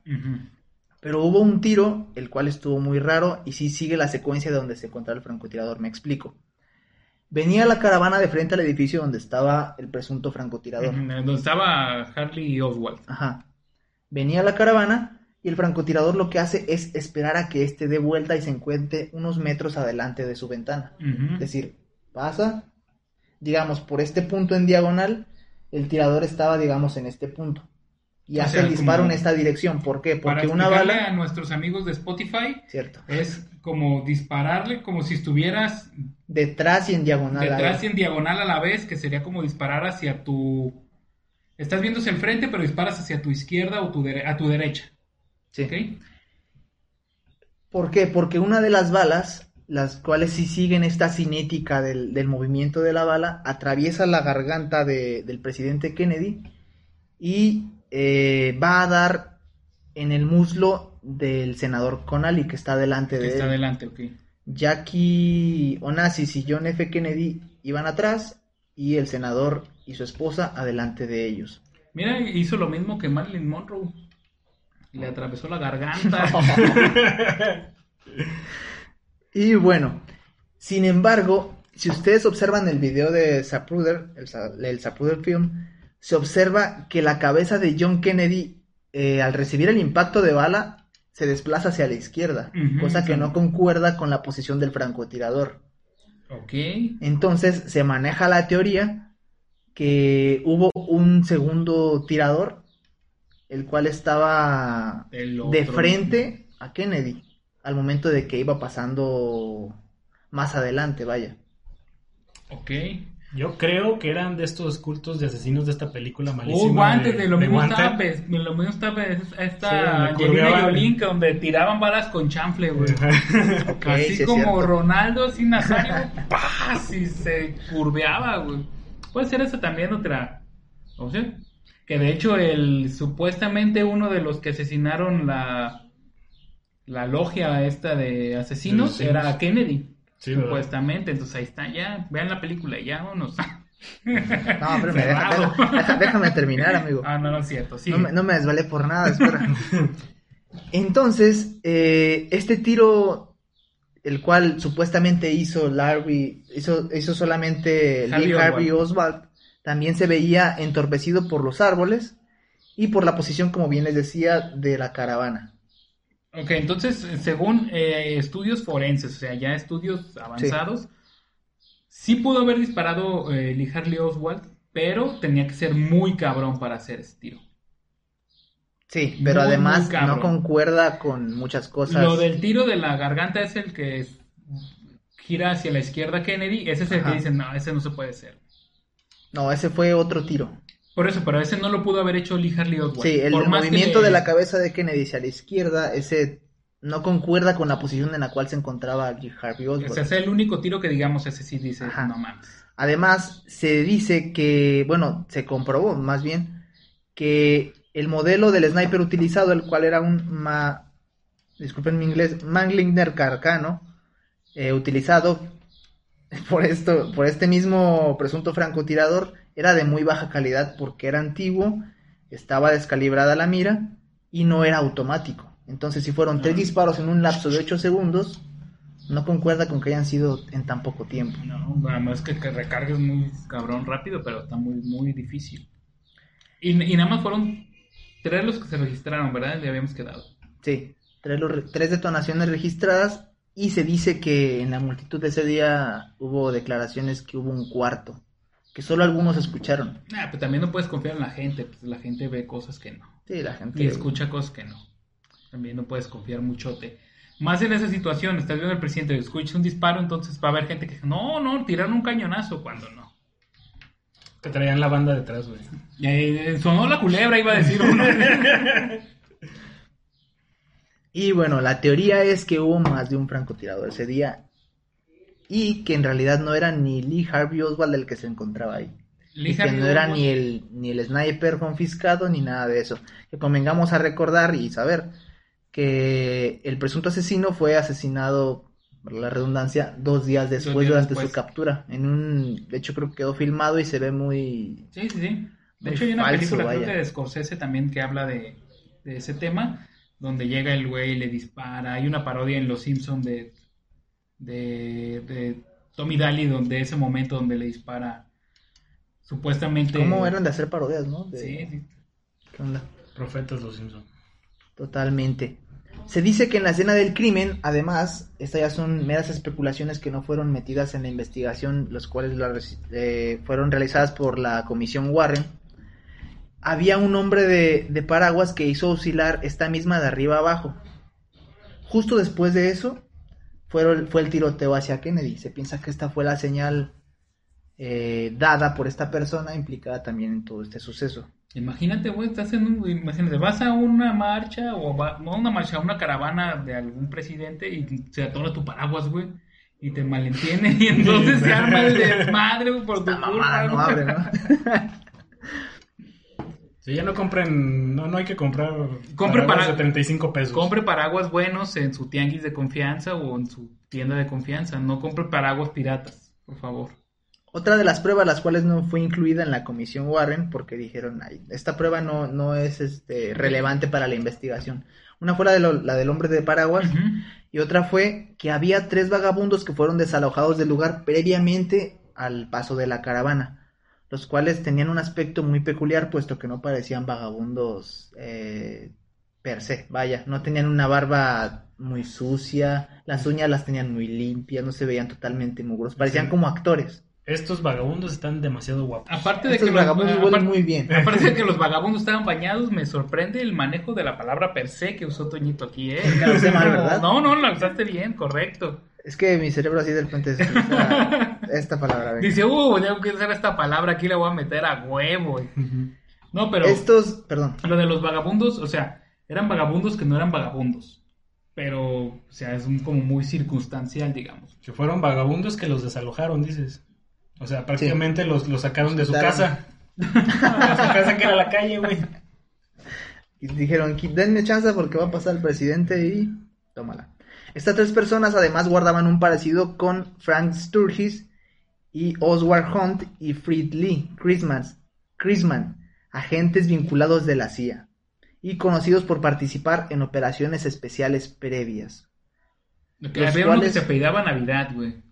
Pero hubo un tiro, el cual estuvo muy raro, y sí sigue la secuencia de donde se encontraba el francotirador, me explico. Venía la caravana de frente al edificio donde estaba el presunto francotirador. Donde estaba Harley Oswald. Ajá. Venía la caravana y el francotirador lo que hace es esperar a que éste dé vuelta y se encuentre unos metros adelante de su ventana. Es decir, pasa, digamos, por este punto en diagonal, el tirador estaba, digamos, en este punto. Y O hace sea, el disparo en esta dirección. ¿Por qué? Para Porque una explicarle bala... a nuestros amigos de Spotify, Cierto. es como dispararle como si estuvieras Detrás y en diagonal. detrás y en diagonal a la vez, que sería como disparar hacia tu... Estás viendo hacia el frente, pero disparas hacia tu izquierda o tu dere- a tu derecha. Sí. ¿Ok? ¿Por qué? Porque una de las balas, las cuales sí siguen esta cinética del, del movimiento de la bala, atraviesa la garganta de- del presidente Kennedy y eh, va a dar en el muslo del senador Connally, que está delante Que de está él. adelante, ok. Jackie Onassis y John F. Kennedy iban atrás y el senador y su esposa adelante de ellos. Mira, hizo lo mismo que Marilyn Monroe. Le atravesó la garganta. [LAUGHS] Y bueno, sin embargo, si ustedes observan el video de Zapruder, el, el Zapruder Film, se observa que la cabeza de John Kennedy, eh, al recibir el impacto de bala, se desplaza hacia la izquierda, cosa que sí. no concuerda con la posición del francotirador. ok. Entonces se maneja la teoría que hubo un segundo tirador, el cual estaba El de frente a Kennedy al momento de que iba pasando más adelante, vaya. Ok. Yo creo que eran de estos cultos de asesinos de esta película malísima. Uh, guantes, de lo mismo estaba, de lo mismo estaba Sí, esta curveaban. Jolie, que donde tiraban balas con chanfle, güey. [LAUGHS] Así sí como. Ronaldo, así Nazario, ¡paz! y se curveaba, güey. Puede ser esa también otra opción. Que de hecho, el supuestamente uno de los que asesinaron la, la logia esta de asesinos De asesinos. era Kennedy. Sí, ¿verdad? supuestamente, entonces ahí está, ya, vean la película, ya vámonos. [LAUGHS] No, pero me deja- Cerrado. deja- deja- déjame terminar, amigo. ah, no, no es cierto, sí. No me, no me desvalé por nada, espera. [LAUGHS] Entonces, eh, este tiro, el cual supuestamente hizo Larry, hizo, hizo solamente Harvey Lee Harvey Oswald. Oswald, también se veía entorpecido por los árboles y por la posición, como bien les decía, de la caravana. Ok, entonces, según eh, estudios forenses, o sea, ya estudios avanzados, Sí pudo haber disparado eh, Lee Harley Oswald, pero tenía que ser muy cabrón para hacer ese tiro. Sí, pero Muy, además muy no concuerda con muchas cosas. Lo del tiro de la garganta es el que gira hacia la izquierda Kennedy. Ese es el Ajá. que dicen, no, ese no se puede hacer. No, ese fue otro tiro. Por eso, pero ese no lo pudo haber hecho Lee Harley Oswald. Sí, el Por movimiento le- de la cabeza de Kennedy hacia la izquierda, ese no concuerda con la posición en la cual se encontraba Lee Harvey Oswald. Ese es el único tiro que digamos, ese sí dice, Ajá. no mames. Además, se dice que, bueno, se comprobó más bien que el modelo del sniper utilizado, el cual era un ma, disculpen mi inglés, Manglinger Carcano, eh, utilizado [LAUGHS] por esto, por este mismo presunto francotirador, era de muy baja calidad porque era antiguo, estaba descalibrada la mira y no era automático. Entonces, si fueron tres disparos en un lapso de 8 segundos, no concuerda con que hayan sido en tan poco tiempo. No, además que, que recargues muy cabrón rápido, pero está muy, muy difícil. Y, y nada más fueron tres los que se registraron, ¿verdad? Le habíamos quedado. Sí, tres, tres detonaciones registradas y se dice que en la multitud de ese día hubo declaraciones que hubo un cuarto, que solo algunos escucharon. Nah, pero también no puedes confiar en la gente, pues la gente ve cosas que no. Sí, la gente... Y escucha cosas que no. También no puedes confiar muchote. Más en esa situación, estás viendo al presidente y escuchas un disparo, entonces va a haber gente que dice, no, no, tiraron un cañonazo, cuando no. Que traían la banda detrás, güey. [LAUGHS] Eh, sonó la culebra, iba a decir uno. [LAUGHS] Y bueno, la teoría es que hubo más de un francotirador ese día y que en realidad no era ni Lee Harvey Oswald el que se encontraba ahí. Lee Y que Harvey no era Oswald- ni el, ni el sniper confiscado ni nada de eso. Que convengamos a recordar y saber que el presunto asesino fue asesinado, por la redundancia, dos días después días durante después. su captura. En un, de hecho creo que quedó filmado y se ve muy... Sí, sí, sí. De hecho, hay una falso, película, creo que de Scorsese también que habla de, de ese tema, donde llega el güey y le dispara. Hay una parodia en Los Simpson de, de, de Tommy Daly, donde ese momento donde le dispara supuestamente... ¿Cómo eran de hacer parodias, no? De- Sí, sí. ¿Qué onda? Profetas los Simpson. Totalmente. Se dice que en la escena del crimen, además, estas ya son meras especulaciones que no fueron metidas en la investigación, los cuales la eh, fueron realizadas por la comisión Warren. Había un hombre de, de paraguas que hizo oscilar esta misma de arriba abajo. Justo después de eso, fue, fue el tiroteo hacia Kennedy. Se piensa que esta fue la señal eh, dada por esta persona implicada también en todo este suceso. Imagínate, güey, estás en un, imagínate, vas a una marcha o va, no una marcha, a una caravana de algún presidente y se atora tu paraguas, güey, y te malentiende y [LAUGHS] entonces se arma el desmadre güey, por tu culpa, abre, ¿no? [LAUGHS] Si ya no compren, no, no hay que comprar Compre paraguas para- de 35 pesos. Compre paraguas buenos en su tianguis de confianza o en su tienda de confianza, no compre paraguas piratas, por favor. Otra de las pruebas las cuales no fue incluida en la comisión Warren porque dijeron, "Ay, esta prueba no, no es este, relevante para la investigación. Una fue la, de lo- la del hombre de paraguas y otra fue que había tres vagabundos que fueron desalojados del lugar previamente al paso de la caravana, los cuales tenían un aspecto muy peculiar puesto que no parecían vagabundos eh, per se, vaya, no tenían una barba muy sucia, las uñas las tenían muy limpias, no se veían totalmente mugrosos, parecían Sí. como actores. Estos vagabundos están demasiado guapos. Aparte de Estos que los- vagabundos aparte- muy bien. Aparte de que [LAUGHS] los vagabundos estaban bañados, me sorprende el manejo de la palabra per se que usó Toñito aquí, ¿eh? mal, [LAUGHS] ¿verdad? No, no, la usaste bien, correcto. Es que mi cerebro así de repente se usa [LAUGHS] esta palabra. venga. Dice, uh, tengo que usar esta palabra, aquí la voy a meter a huevo. No, pero Estos, perdón, lo de los vagabundos, o sea, eran vagabundos que no eran vagabundos. Pero, o sea, es un- como muy circunstancial, digamos. Que fueron vagabundos que los desalojaron, dices. O sea, prácticamente los, los sacaron de su casa. [LAUGHS] De su casa que era la calle, güey. y dijeron, "Qui- denme chance porque va a pasar el presidente y tómala. Estas tres personas además guardaban un parecido con Frank Sturgis y Oswald Hunt y Fred Lee Christmas, Chrisman, agentes vinculados de la CIA y conocidos por participar en operaciones especiales previas. Que Los había uno que cuales- se apellidaba Navidad, güey.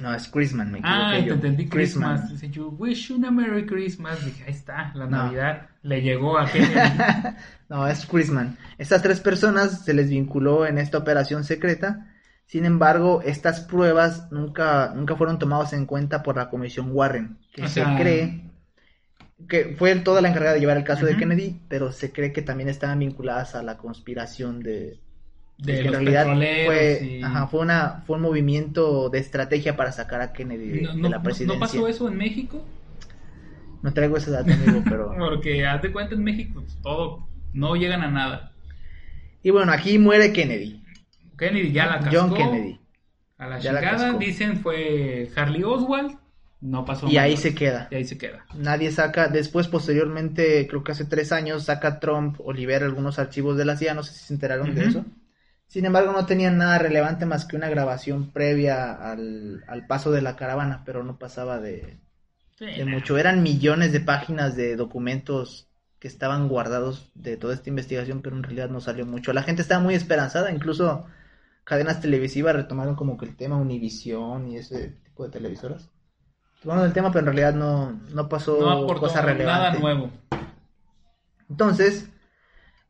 No, es Chrisman, me equivoqué Ah, te yo. entendí Christmas. Christmas. Dice, you wish you a Merry Christmas. Dije, ahí está, la No. Navidad. Le llegó a Kennedy. [LAUGHS] No, es Chrisman. Estas tres personas se les vinculó en esta operación secreta. Sin embargo, estas pruebas nunca, nunca fueron tomadas en cuenta por la Comisión Warren, que O se sea- cree que fue toda la encargada de llevar el caso de. Kennedy, pero se cree que también estaban vinculadas a la conspiración de, De que en realidad fue, y- ajá, fue una fue un movimiento de estrategia para sacar a Kennedy de, No, de la presidencia. ¿No pasó eso en México? No traigo ese dato, amigo, pero [LAUGHS] Porque haz de cuenta en México pues, todo no llegan a nada. y bueno, aquí muere Kennedy, Kennedy ya la cascó. John Kennedy, A la Ya la cascó. dicen fue Harley Oswald. No pasó y ahí más. se queda. Y ahí se queda. Nadie saca, después posteriormente, creo que hace tres años, saca Trump o libera algunos archivos de la CIA, no sé si se enteraron de eso. Sin embargo, no tenían nada relevante más que una grabación previa al, al paso de la caravana, pero no pasaba de, Sí, de mucho. Eran millones de páginas de documentos que estaban guardados de toda esta investigación, pero en realidad no salió mucho. La gente estaba muy esperanzada, incluso cadenas televisivas retomaron como que el tema Univisión y ese tipo de televisoras. Tomaron el tema, pero en realidad no, no pasó No aportó cosa nada relevante. nuevo. Entonces,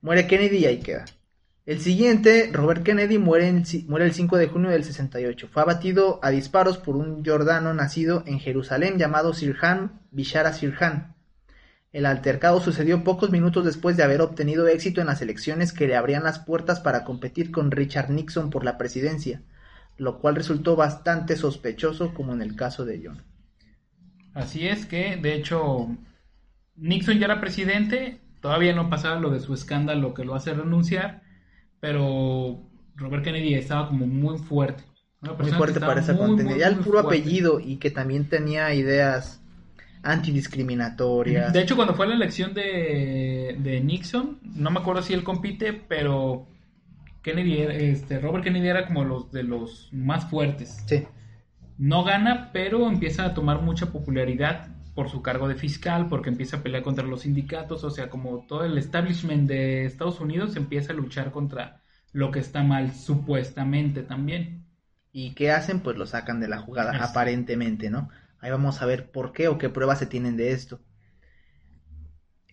muere Kennedy y ahí queda. El siguiente, Robert Kennedy, muere, muere el 5 de junio del 68. Fue abatido a disparos por un jordano nacido en Jerusalén llamado Sirhan Bishara Sirhan. El altercado sucedió pocos minutos después de haber obtenido éxito en las elecciones que le abrían las puertas para competir con Richard Nixon por la presidencia, lo cual resultó bastante sospechoso como en el caso de John. Así es que, de hecho, Nixon ya era presidente, todavía no pasaba lo de su escándalo que lo hace renunciar, pero Robert Kennedy estaba como muy fuerte. Muy fuerte para esa muy, Ya el puro fuerte. apellido y que también tenía ideas antidiscriminatorias. De hecho, cuando fue la elección de, de Nixon, no me acuerdo si él compite, pero Kennedy, este, Robert Kennedy era como los de los más fuertes. Sí. No gana, pero empieza a tomar mucha popularidad por su cargo de fiscal, porque empieza a pelear contra los sindicatos, o sea, como todo el establishment de Estados Unidos empieza a luchar contra lo que está mal, supuestamente también. ¿Y qué hacen? Pues lo sacan de la jugada, Así. aparentemente, ¿no? Ahí vamos a ver por qué o qué pruebas se tienen de esto.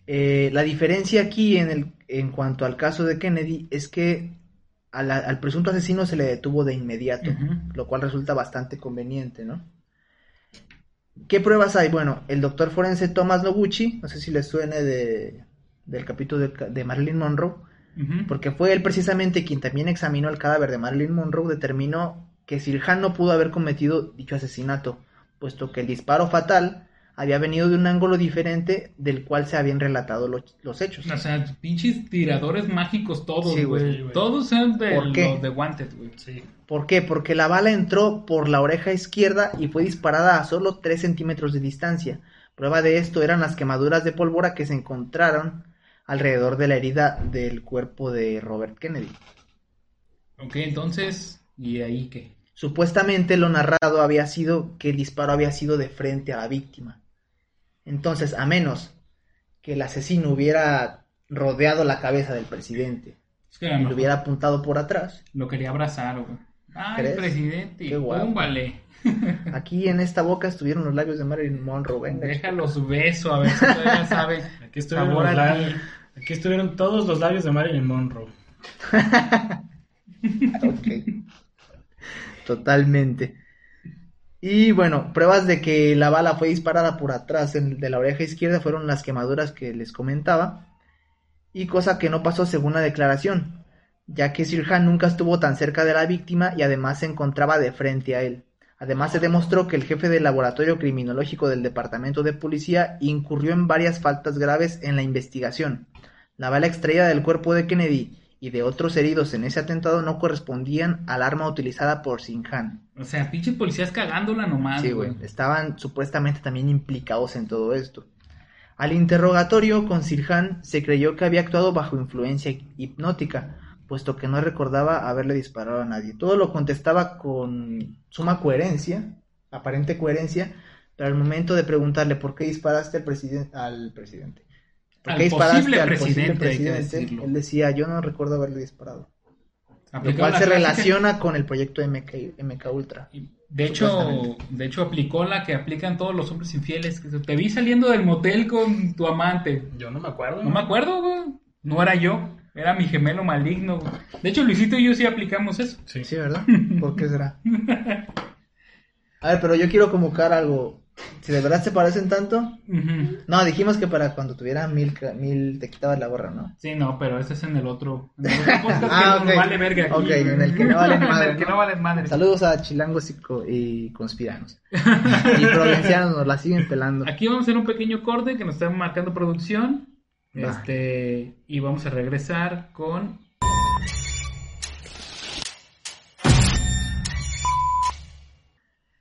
Eh, la diferencia aquí en, el, en cuanto al caso de Kennedy es que la- al presunto asesino se le detuvo de inmediato, lo cual resulta bastante conveniente, ¿no? ¿Qué pruebas hay? Bueno, el doctor forense Thomas Noguchi, no sé si les suene de, del capítulo de, de Marilyn Monroe, porque fue él precisamente quien también examinó el cadáver de Marilyn Monroe, determinó que Sirhan no pudo haber cometido dicho asesinato, puesto que el disparo fatal había venido de un ángulo diferente del cual se habían relatado lo- los hechos. O sea, pinches tiradores mágicos todos, Sí, güey. Todos son de ¿Por qué? los de Wanted, güey. Sí. ¿Por qué? Porque la bala entró por la oreja izquierda y fue disparada a solo 3 centímetros de distancia. Prueba de esto eran las quemaduras de pólvora que se encontraron alrededor de la herida del cuerpo de Robert Kennedy. Ok, entonces, ¿y ahí qué? Supuestamente lo narrado había sido que el disparo había sido de frente a la víctima. Entonces, a menos que el asesino hubiera rodeado la cabeza del presidente Es que y lo hubiera apuntado por atrás, lo quería abrazar, güey. Ay, ¿Crees? presidente, y Qué guapo. pum, vale. [LAUGHS] aquí en esta boca estuvieron los labios de Marilyn Monroe. Venga, Déjalos beso, a ver si todavía [LAUGHS] sabe. Aquí estuvieron, los labios- aquí estuvieron todos los labios de Marilyn Monroe. [LAUGHS] Ok. Totalmente. Y bueno, pruebas de que la bala fue disparada por atrás de la oreja izquierda fueron las quemaduras que les comentaba. Y cosa que no pasó según la declaración, ya que Sirhan nunca estuvo tan cerca de la víctima y además se encontraba de frente a él. Además se demostró que el jefe del laboratorio criminológico del departamento de policía incurrió en varias faltas graves en la investigación. La bala extraída del cuerpo de Kennedy y de otros heridos en ese atentado no correspondían al arma utilizada por Sinhan. O sea, pinches policías cagándola nomás, Sí, güey. Estaban supuestamente también implicados en todo esto. Al interrogatorio con Sirhan se creyó que había actuado bajo influencia hipnótica, puesto que no recordaba haberle disparado a nadie. Todo lo contestaba con suma coherencia, aparente coherencia, pero al momento de preguntarle por qué disparaste al, presiden- al presidente, por Al qué disparaste posible al presidente, posible hay que presidente, él decía, yo no recuerdo haberle disparado. Lo cual se relaciona con el proyecto MK, MK Ultra. De hecho, de hecho aplicó la que aplican todos los hombres infieles. Que te vi saliendo del motel con tu amante. Yo no me acuerdo. No me acuerdo, güey. No era yo. Era mi gemelo maligno. güey. De hecho, Luisito y yo sí aplicamos eso. Sí. Sí, ¿verdad? [LAUGHS] ¿Por qué será? [LAUGHS] A ver, pero yo quiero convocar algo. Si de verdad se parecen tanto. No, dijimos que para cuando tuviera mil, mil te quitabas la gorra, ¿no? Sí, no, pero ese es en el otro. en el otro [LAUGHS] podcast Ah, que nos ok. vale verga aquí, Ok, en el que no valen [LAUGHS] En madre, el que ¿no? no valen madre. Saludos a chilangos y, co- y conspiranos. [LAUGHS] y provincianos nos la siguen pelando. Aquí vamos a hacer un pequeño corte que nos está marcando producción. Va. Este, y vamos a regresar con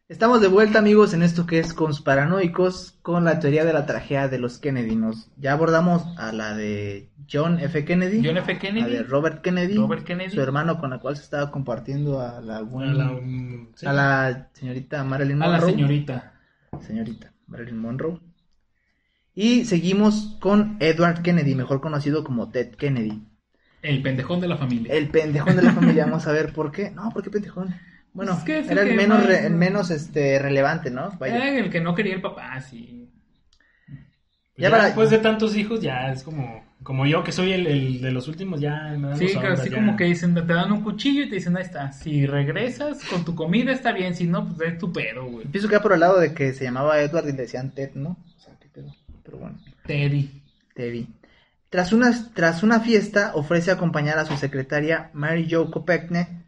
Estamos de vuelta, amigos, en esto que es Consparanoicos con la teoría de la tragedia de los Kennedy. Nos, ya abordamos a la de John F. Kennedy, John F. a Kennedy. de Robert Kennedy, Robert Kennedy. su hermano con la cual se estaba compartiendo a la, A buena- la, um, sí. a la señorita Marilyn A la Monroe. señorita. señorita Marilyn Monroe. Y seguimos con Edward Kennedy, mejor conocido como Ted Kennedy. El pendejón de la familia. El pendejón de la familia, vamos a ver por qué. No, ¿por qué pendejón? Bueno, Es que es era el menos, más- re- el menos este, relevante, ¿no? Vaya. Era el que no quería el papá, sí. Ya Ya, para- después de tantos hijos, ya es como, como yo que soy el, el de los últimos, ya me dan Sí, hombros, así ya. como que dicen, te dan un cuchillo y te dicen, ahí está. Si regresas con tu comida está bien, si no, pues es tu pedo, güey. Pienso que era por el lado de que se llamaba Edward y le decían Ted, ¿no? O sea, qué pedo. Pero bueno, Teddy. Teddy. Tras una, tras una fiesta, ofrece acompañar a su secretaria Mary Jo Kopechne.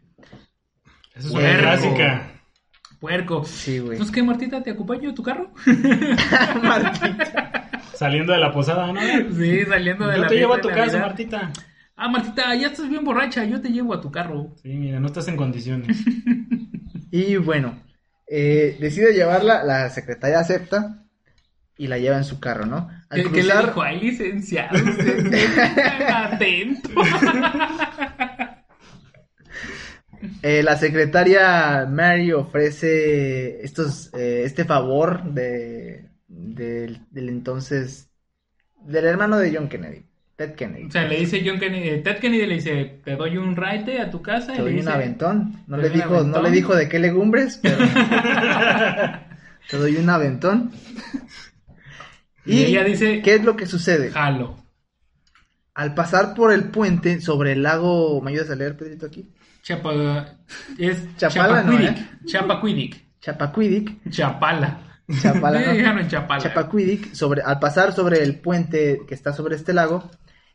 Esa es Puerco. una clásica. Puerco. Sí, güey. Entonces, ¿qué, Martita? ¿Te acompaño a tu carro? Martita. [LAUGHS] Saliendo de la posada, ¿no? sí, saliendo de Yo la te llevo a tu casa. Martita. Ah, Martita, ya estás bien borracha, yo te llevo a tu carro. Sí, mira, no estás en condiciones. [LAUGHS] Y bueno, eh, decide llevarla, la secretaria acepta y la lleva en su carro, ¿no? Al ¿Qué, qué le cruzar- dijo? Ay, licenciado, usted [LAUGHS] atento. Eh, la secretaria Mary ofrece estos, eh, este favor de, del, del entonces, del hermano de John Kennedy, Ted Kennedy. O sea, le dice John Kennedy, eh, Ted Kennedy le dice, te doy un raite a tu casa. Te y le doy un dice, aventón. No le dijo, no le dijo de qué legumbres, pero [LAUGHS] te doy un aventón. Y ella dice, ¿qué es lo que sucede? jalo. Al pasar por el puente sobre el lago, ¿me ayudas a leer, Pedrito, aquí? Chapa, es Chapala, ¿no, Chapacuidic. eh? Chapacuidic. Chapacuidic. Chapala. Chapala, [LAUGHS] ¿no? En Chapala. Chapacuidic, sobre, al pasar sobre el puente que está sobre este lago,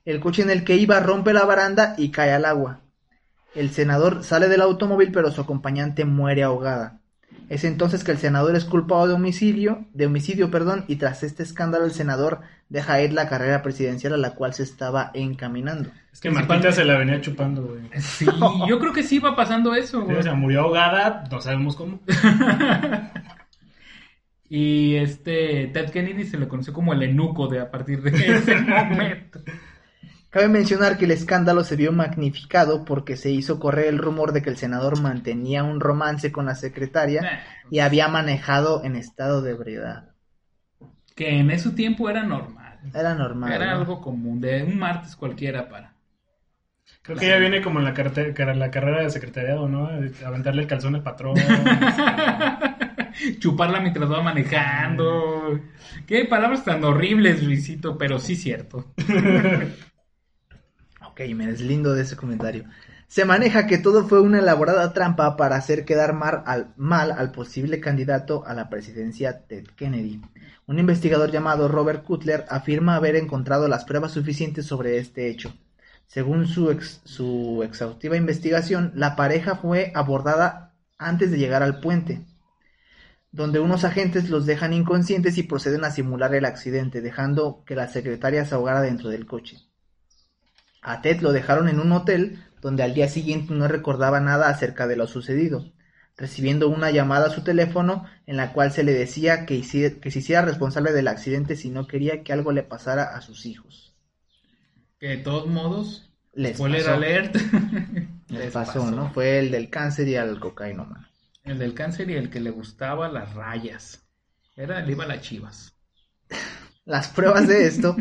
el coche en el que iba rompe la baranda y cae al agua. El senador sale del automóvil, pero su acompañante muere ahogada. Es entonces que el senador es culpado de homicidio, de homicidio, perdón, y tras este escándalo el senador deja ir la carrera presidencial a la cual se estaba encaminando. Es que Martita se la venía chupando, güey. Sí, yo creo que sí va pasando eso, Sí, güey. o sea, murió ahogada, no sabemos cómo. [LAUGHS] Y este Ted Kennedy se le conoció como el enuco de a partir de ese [LAUGHS] momento. Cabe mencionar que el escándalo se vio magnificado porque se hizo correr el rumor de que el senador mantenía un romance con la secretaria y había manejado en estado de ebriedad. Que en ese tiempo era normal. Era normal. Era ¿no? algo común, de un martes cualquiera para. Creo que ya viene como en la, carte- cara- la carrera de secretariado, ¿no? Aventarle el calzón al patrón. [LAUGHS] Chuparla mientras va manejando. Qué palabras tan horribles, Luisito, pero sí cierto. [LAUGHS] Ok, me deslindo de ese comentario. Se maneja que todo fue una elaborada trampa para hacer quedar mal al, posible candidato a la presidencia Ted Kennedy. Un investigador llamado Robert Cutler afirma haber encontrado las pruebas suficientes sobre este hecho. Según su, su exhaustiva investigación, la pareja fue abordada antes de llegar al puente, donde unos agentes los dejan inconscientes y proceden a simular el accidente, dejando que la secretaria se ahogara dentro del coche. A Ted lo dejaron en un hotel donde al día siguiente no recordaba nada acerca de lo sucedido, recibiendo una llamada a su teléfono en la cual se le decía que, que se hiciera responsable del accidente si no quería que algo le pasara a sus hijos. Que de todos modos, Les spoiler pasó, alert. [LAUGHS] les pasó, ¿no? Fue el del cáncer y al cocainómano. El del cáncer y el que le gustaba las rayas. Era, le iba a las chivas. [LAUGHS] Las pruebas de esto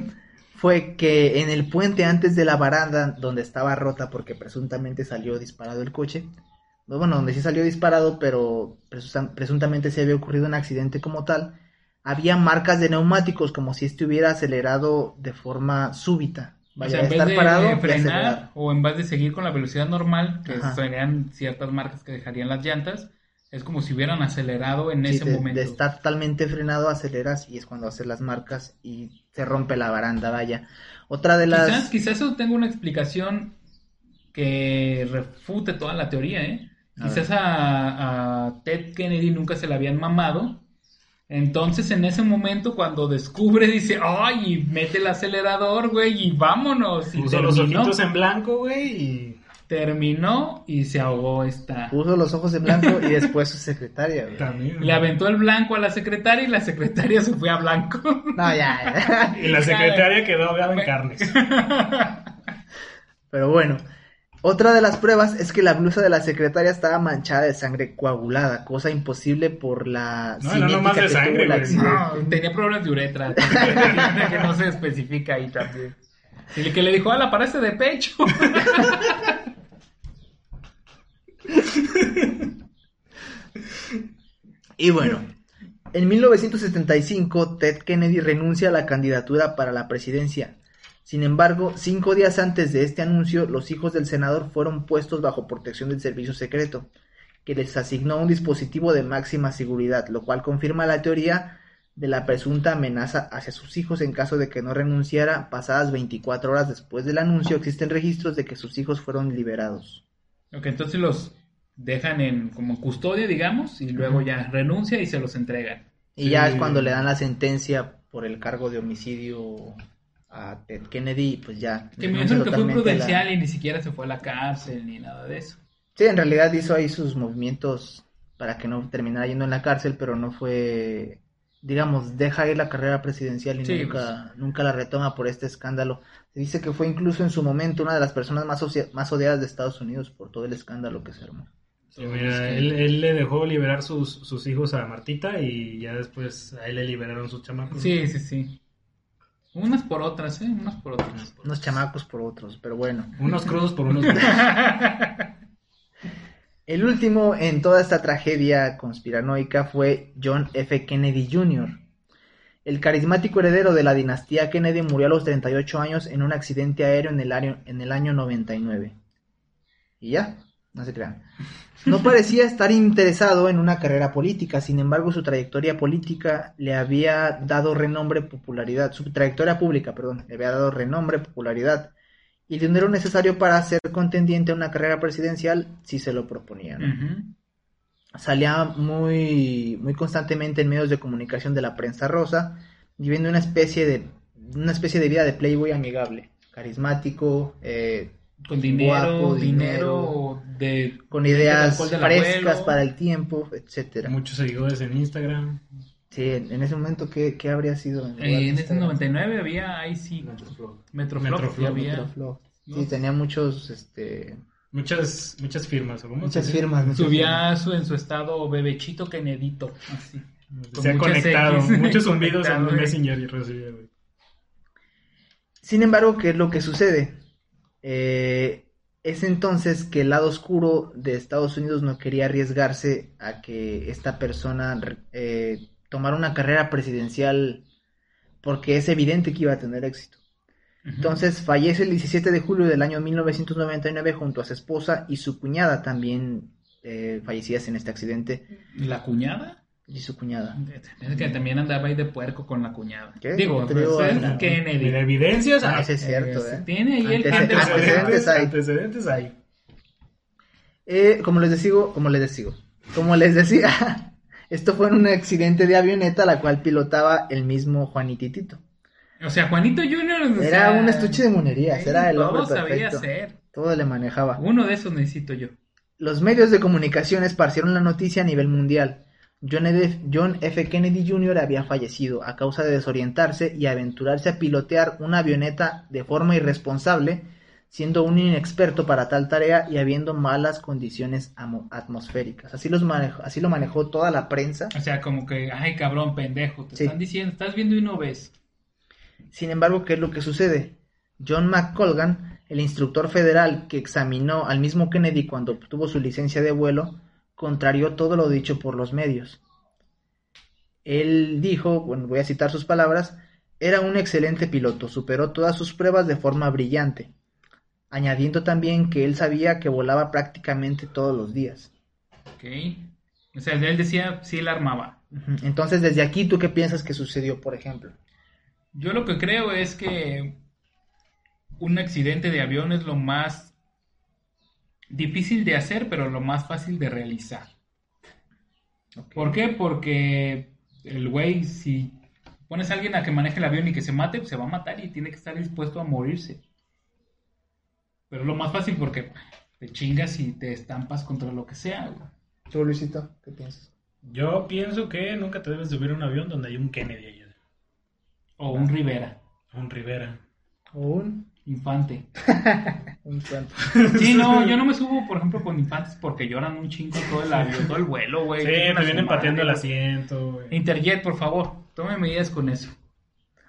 fue que en el puente antes de la baranda donde estaba rota porque presuntamente salió disparado el coche, no, bueno, donde sí salió disparado, pero presunta- presuntamente se había ocurrido un accidente como tal, había marcas de neumáticos como si este hubiera acelerado de forma súbita. O Vaya sea, a en vez estar de parado frenar o en vez de seguir con la velocidad normal, que serían ciertas marcas que dejarían las llantas, es como si hubieran acelerado en Sí, ese de, momento. de estar totalmente frenado, aceleras y es cuando haces las marcas y se rompe la baranda, vaya. Otra de las... Quizás, quizás eso tenga una explicación que refute toda la teoría, ¿eh? A Quizás a, a Ted Kennedy nunca se la habían mamado. Entonces, en ese momento, cuando descubre, dice, ¡ay! Y mete el acelerador, güey, y vámonos. Y Puso los ojitos en blanco, güey, y... terminó y se ahogó esta. Puso los ojos en blanco y después su secretaria, güey. También. Le aventó el blanco a la secretaria y la secretaria se fue a blanco. No, ya. Y la secretaria quedó ahogada en carnes. [LAUGHS] Pero bueno, otra de las pruebas es que la blusa de la secretaria estaba manchada de sangre coagulada, cosa imposible por la No, no, no más de sangre, güey. No, tenía problemas de uretra. [LAUGHS] que no se especifica ahí también. Y el que le dijo, ala, parece de pecho. [LAUGHS] Y bueno, en 1975 Ted Kennedy renuncia a la candidatura para la presidencia. Sin embargo, cinco días antes de este anuncio, los hijos del senador fueron puestos bajo protección del servicio secreto, que les asignó un dispositivo de máxima seguridad, lo cual confirma la teoría de la presunta amenaza hacia sus hijos en caso de que no renunciara. Pasadas 24 horas después del anuncio, existen registros de que sus hijos fueron liberados. ok, entonces los dejan en como custodia, digamos, y luego ya renuncia y se los entregan. Y ya es cuando le dan la sentencia por el cargo de homicidio a Ted Kennedy, pues ya. Que me que fue a la- prudencial y ni siquiera se fue a la cárcel ni nada de eso. Sí, en realidad hizo ahí sus movimientos para que no terminara yendo en la cárcel, pero no fue, digamos, deja ir la carrera presidencial y Sí, nunca, nunca la retoma por este escándalo. Se dice que fue incluso en su momento una de las personas más, más odiadas de Estados Unidos por todo el escándalo que se armó. Sí, mira, él, él le dejó liberar sus, sus hijos a Martita y ya después a él le liberaron sus chamacos. Sí, sí, sí. Unas por otras, ¿eh? Unas por otras. Unos chamacos por otros, pero bueno. Unos crudos por unos crudos. [LAUGHS] [LAUGHS] El último en toda esta tragedia conspiranoica fue John F. Kennedy Jr. El carismático heredero de la dinastía Kennedy murió a los 38 años en un accidente aéreo en el año, en el año 99. Y ya, no se crean. No parecía estar interesado en una carrera política, sin embargo su trayectoria política le había dado renombre, popularidad, su trayectoria pública, perdón, le había dado renombre, popularidad y dinero necesario para ser contendiente a una carrera presidencial si se lo proponía. Salía muy, muy constantemente en medios de comunicación de la prensa rosa, viviendo una especie de, una especie de vida de playboy amigable, carismático, eh, Con dinero, guapo, dinero, de con ideas del frescas abuelo. para el tiempo, etcétera. Muchos seguidores en Instagram. Sí, en, ese momento, ¿qué, qué habría sido? En, de Eh, en este Instagram? 99 había ahí sí había. Metroflog. Sí, ¿no? tenía muchos, este, Muchas, muchas firmas. ¿o cómo muchas firmas. muchas Subía su, en su estado bebechito Kenedito, así. Se ha Con conectado. X. Muchos zumbidos en Conectado, güey. Messenger y recibía, güey. Sin embargo, ¿qué es lo que sucede? Eh, es entonces que el lado oscuro de Estados Unidos no quería arriesgarse a que esta persona eh, tomara una carrera presidencial porque es evidente que iba a tener éxito. Entonces fallece el 17 de julio del año 1999 junto a su esposa y su cuñada también eh, fallecidas en este accidente. ¿La cuñada? Y su cuñada. Es que también andaba ahí de puerco con la cuñada. ¿Qué? Digo, pues, la- Kennedy. Mira, evidencias. Ah, hay. ese es cierto, Eh, ¿eh? Tiene ahí el Antecedentes- antecedente. antecedentes hay. Antecedentes hay. Eh, como les decía, como les decía, como les decía, [LAUGHS] esto fue en un accidente de avioneta la cual pilotaba el mismo Juanititito. O sea, Juanito Junior. Era sea, un estuche de monerías, era el todo hombre sabía perfecto. hacer. Todo le manejaba. Uno de esos necesito yo. Los medios de comunicación esparcieron la noticia a nivel mundial. John F. Kennedy Jr. había fallecido a causa de desorientarse y aventurarse a pilotear una avioneta de forma irresponsable, siendo un inexperto para tal tarea y habiendo malas condiciones atmosféricas. Así, los manejó, así lo manejó toda la prensa. O sea, como que, ay, cabrón, pendejo. Te Sí. están diciendo, estás viendo y no ves. Sin embargo, ¿qué es lo que sucede? John McColgan, el instructor federal que examinó al mismo Kennedy cuando obtuvo su licencia de vuelo, contrarió todo lo dicho por los medios. Él dijo, bueno, voy a citar sus palabras, Era un excelente piloto, superó todas sus pruebas de forma brillante, añadiendo también que él sabía que volaba prácticamente todos los días. Ok. O sea, él decía, sí, él armaba. Entonces, desde aquí, ¿tú qué piensas que sucedió, por ejemplo? Yo lo que creo es que un accidente de avión es lo más difícil de hacer, pero lo más fácil de realizar. ¿Por qué? Porque el güey, si pones a alguien a que maneje el avión y que se mate, pues se va a matar y tiene que estar dispuesto a morirse. Pero es lo más fácil porque te chingas y te estampas contra lo que sea. güey. ¿Tú, Luisito, qué piensas? Yo pienso que nunca te debes subir a un avión donde hay un Kennedy ahí. O un Rivera, Un Rivera. O un, infante. [LAUGHS] un cuento. [LAUGHS] Sí, no, yo no me subo, por ejemplo, con infantes porque lloran un chingo todo el avión, todo el vuelo, güey. Sí, su vienen pateando el asiento. güey. Interjet, por favor, tome medidas con eso.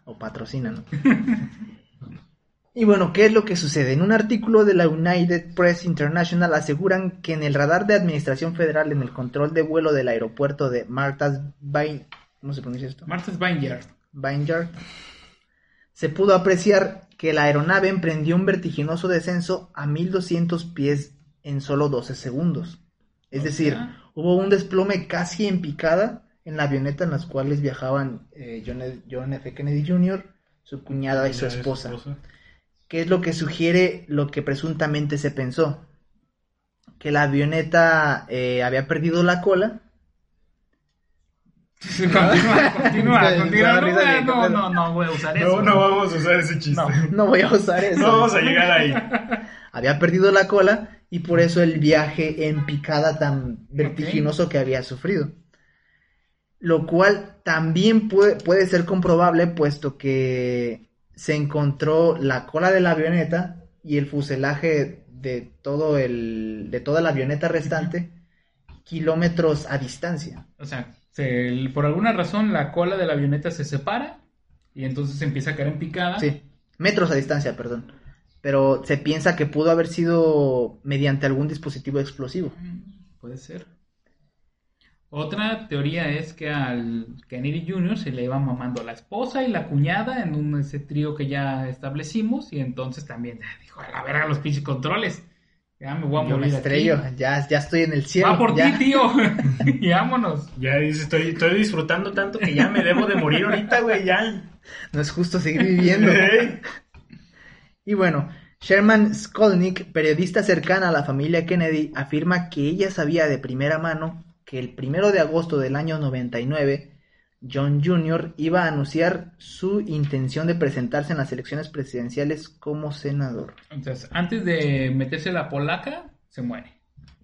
o patrocinan. [LAUGHS] y bueno, ¿qué es lo que sucede? En un artículo de la United Press International aseguran que en el radar de Administración Federal en el control de vuelo del aeropuerto de Martha's Vineyard, ¿cómo se pronuncia esto? Martha's Vineyard. Vineyard, se pudo apreciar que la aeronave emprendió un vertiginoso descenso a 1200 pies en solo 12 segundos. Es decir, hubo un desplome casi en picada en la avioneta en las cuales viajaban eh, John, John F. Kennedy Jr., su cuñada y su esposa. ¿Qué es lo que sugiere lo que presuntamente se pensó? Que la avioneta eh, había perdido la cola. Continúa, [LAUGHS] continúa, continúa. No, no, no, no voy a usar eso. No, no vamos a usar ese chiste. No. No, [LAUGHS] No voy a usar eso. vamos a llegar ahí. [LAUGHS] Había perdido la cola y por eso el viaje en picada tan vertiginoso que había sufrido. Lo cual también puede, puede ser comprobable puesto que se encontró la cola de la avioneta y el fuselaje de todo el de toda la avioneta restante kilómetros a distancia. O sea, se- por alguna razón la cola de la avioneta se separa y entonces empieza a caer en picada. Sí, metros a distancia, perdón. Pero se piensa que pudo haber sido mediante algún dispositivo explosivo. Mm, Puede ser. Otra teoría es que al Kennedy Jr. se le iba mamando la esposa y la cuñada en un ese trío que ya establecimos y entonces también ah, dijo a la verga los pinches controles. Ya me voy a Yo me morir estrello, aquí. ya, ya estoy en el cielo. Va por ya. ti, tío. [LAUGHS] [LAUGHS] y vámonos. Ya dice, estoy, estoy disfrutando tanto que ya me debo de morir ahorita, güey, ya. No es justo seguir viviendo. [LAUGHS] Y bueno, Sherman Skolnick, periodista cercana a la familia Kennedy, afirma que ella sabía de primera mano que el primero de agosto del año 99, John Jr. iba a anunciar su intención de presentarse en las elecciones presidenciales como senador. Entonces, antes de meterse la polaca, se muere.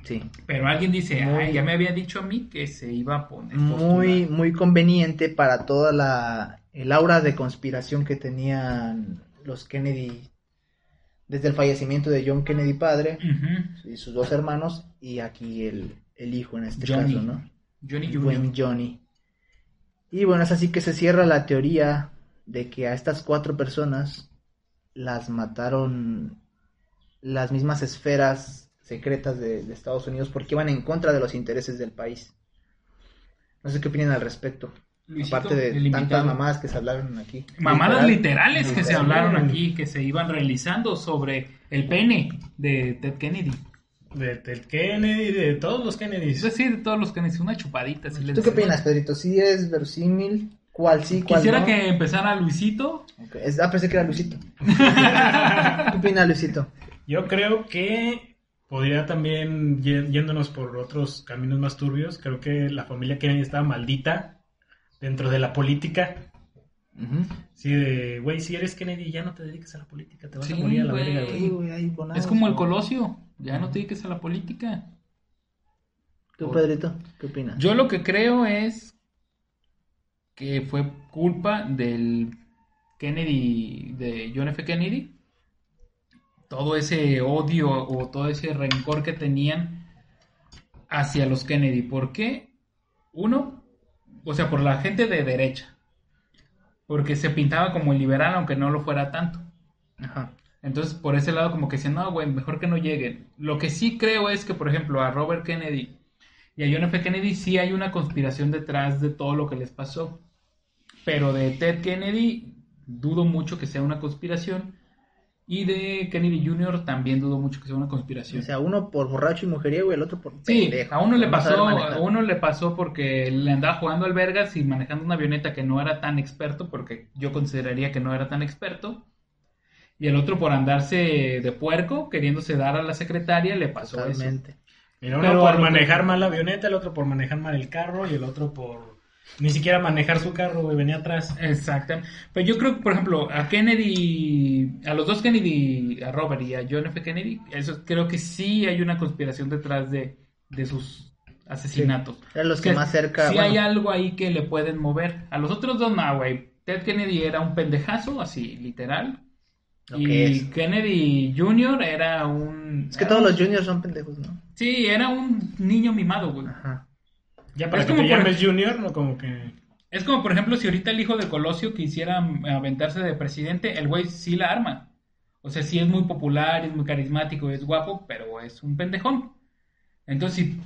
Sí. Pero alguien dice, Muy- ay, ya me había dicho a mí que se iba a poner. muy, postular". muy conveniente para toda la el aura de conspiración que tenían los Kennedy desde el fallecimiento de John Kennedy padre y sus dos hermanos y aquí el, el hijo en este Johnny. caso, ¿no? Johnny Jr. buen Johnny. Y bueno, es así que se cierra la teoría de que a estas cuatro personas las mataron las mismas esferas secretas de, de Estados Unidos porque iban en contra de los intereses del país. No sé qué opinan al respecto. Luisito, Aparte de tantas mamadas que se hablaron aquí. Mamadas Literal. literales que se hablaron aquí, que se iban realizando sobre el pene de Ted Kennedy. De Ted Kennedy, de todos los Kennedys. decir, de todos los Kennedy, una chupadita. si les ¿Tú qué decimos. opinas, Pedrito? ¿Sí es verosímil? ¿Cuál sí, cuál Quisiera no? que empezara Luisito. Ok, es- Ah, pensé que era Luisito. [LAUGHS] ¿Qué opina Luisito? Yo creo que podría también, yéndonos por otros caminos más turbios, creo que la familia Kennedy estaba maldita dentro de la política. Sí, de, güey, si eres Kennedy ya no te dediques a la política, te vas Sí, a morir a la verga, Sí, güey. Es como el. Colosio. Ya no te dediques a la política. ¿Tú, Pedrito? ¿Qué opinas? Yo lo que creo es que fue culpa del Kennedy, de John F. Kennedy. Todo ese odio o todo ese rencor que tenían hacia los Kennedy. ¿Por qué? Uno, o sea, por la gente de derecha. Porque se pintaba como liberal, aunque no lo fuera tanto. Ajá. Entonces, por ese lado, como que decían, no, güey, mejor que no lleguen. Lo que sí creo es que, por ejemplo, a Robert Kennedy y a John F. Kennedy sí hay una conspiración detrás de todo lo que les pasó. Pero de Ted Kennedy, dudo mucho que sea una conspiración. Y de Kennedy Jr. también dudo mucho que sea una conspiración. O sea, uno por borracho y mujeriego y el otro por Sí, pendejo. a uno le Por no pasó, saber manejar. a uno le pasó porque le andaba jugando al Vergas y manejando una avioneta que no era tan experto, porque yo consideraría que no era tan experto. Y el otro por andarse de puerco, queriéndose dar a la secretaria, le pasó eso. Totalmente. Mira, uno Pero por que- manejar mal la avioneta, el otro por manejar mal el carro y el otro por ni siquiera manejar su carro, güey, venía atrás. Exacto. Pero yo creo que, por ejemplo, a Kennedy, a los dos Kennedy, a Robert y a John F. Kennedy, eso creo que sí hay una conspiración detrás de, de sus asesinatos. Eran los que más cerca. Sí bueno, hay algo ahí que le pueden mover. A los otros dos, no, güey. Ted Kennedy era un pendejazo, así, literal. Y. Kennedy Jr. era un... Es que todos un- los juniors son pendejos, ¿no? Sí, era un niño mimado, güey. Ajá. Ya para Es que como te por- llames Junior, no como que Es como, por ejemplo, si ahorita el hijo de Colosio quisiera aventarse de presidente, el güey sí la arma. O sea, sí es muy popular, es muy carismático, es guapo, pero es un pendejón. Entonces, si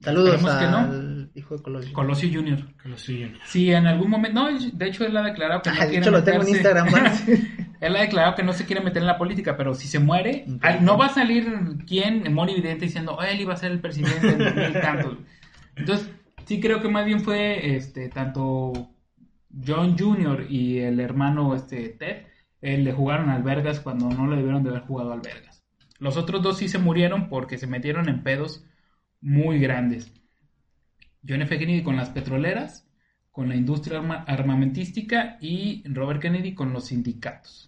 Saludos Esperemos que no. al hijo de Colosio. Colosio Jr. que lo siguen. Si en algún momento... No, de hecho él ha declarado que no Ah, de hecho lo tengo en Instagram. [LAUGHS] Él ha declarado que no se quiere meter en la política, pero si se muere, Increíble. no va a salir quien, Moni Vidente, diciendo, "Oh, él iba a ser el presidente en 2000 y tantos. Entonces, sí creo que más bien fue este tanto John Jr. y el hermano este Ted, eh, le jugaron al Vergas cuando no le debieron de haber jugado al Vergas. Los otros dos sí se murieron porque se metieron en pedos muy grandes. John F. Kennedy con las petroleras, con la industria arma- armamentística y Robert Kennedy con los sindicatos.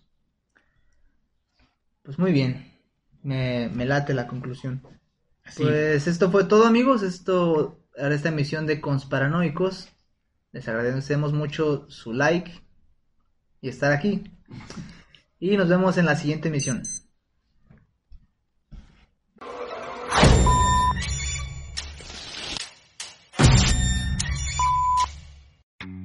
Pues muy bien. Me, me late la conclusión. Pues esto fue todo, amigos. Esto era esta emisión de Consparanoicos. Les agradecemos mucho su like y estar aquí. Y nos vemos en la siguiente emisión.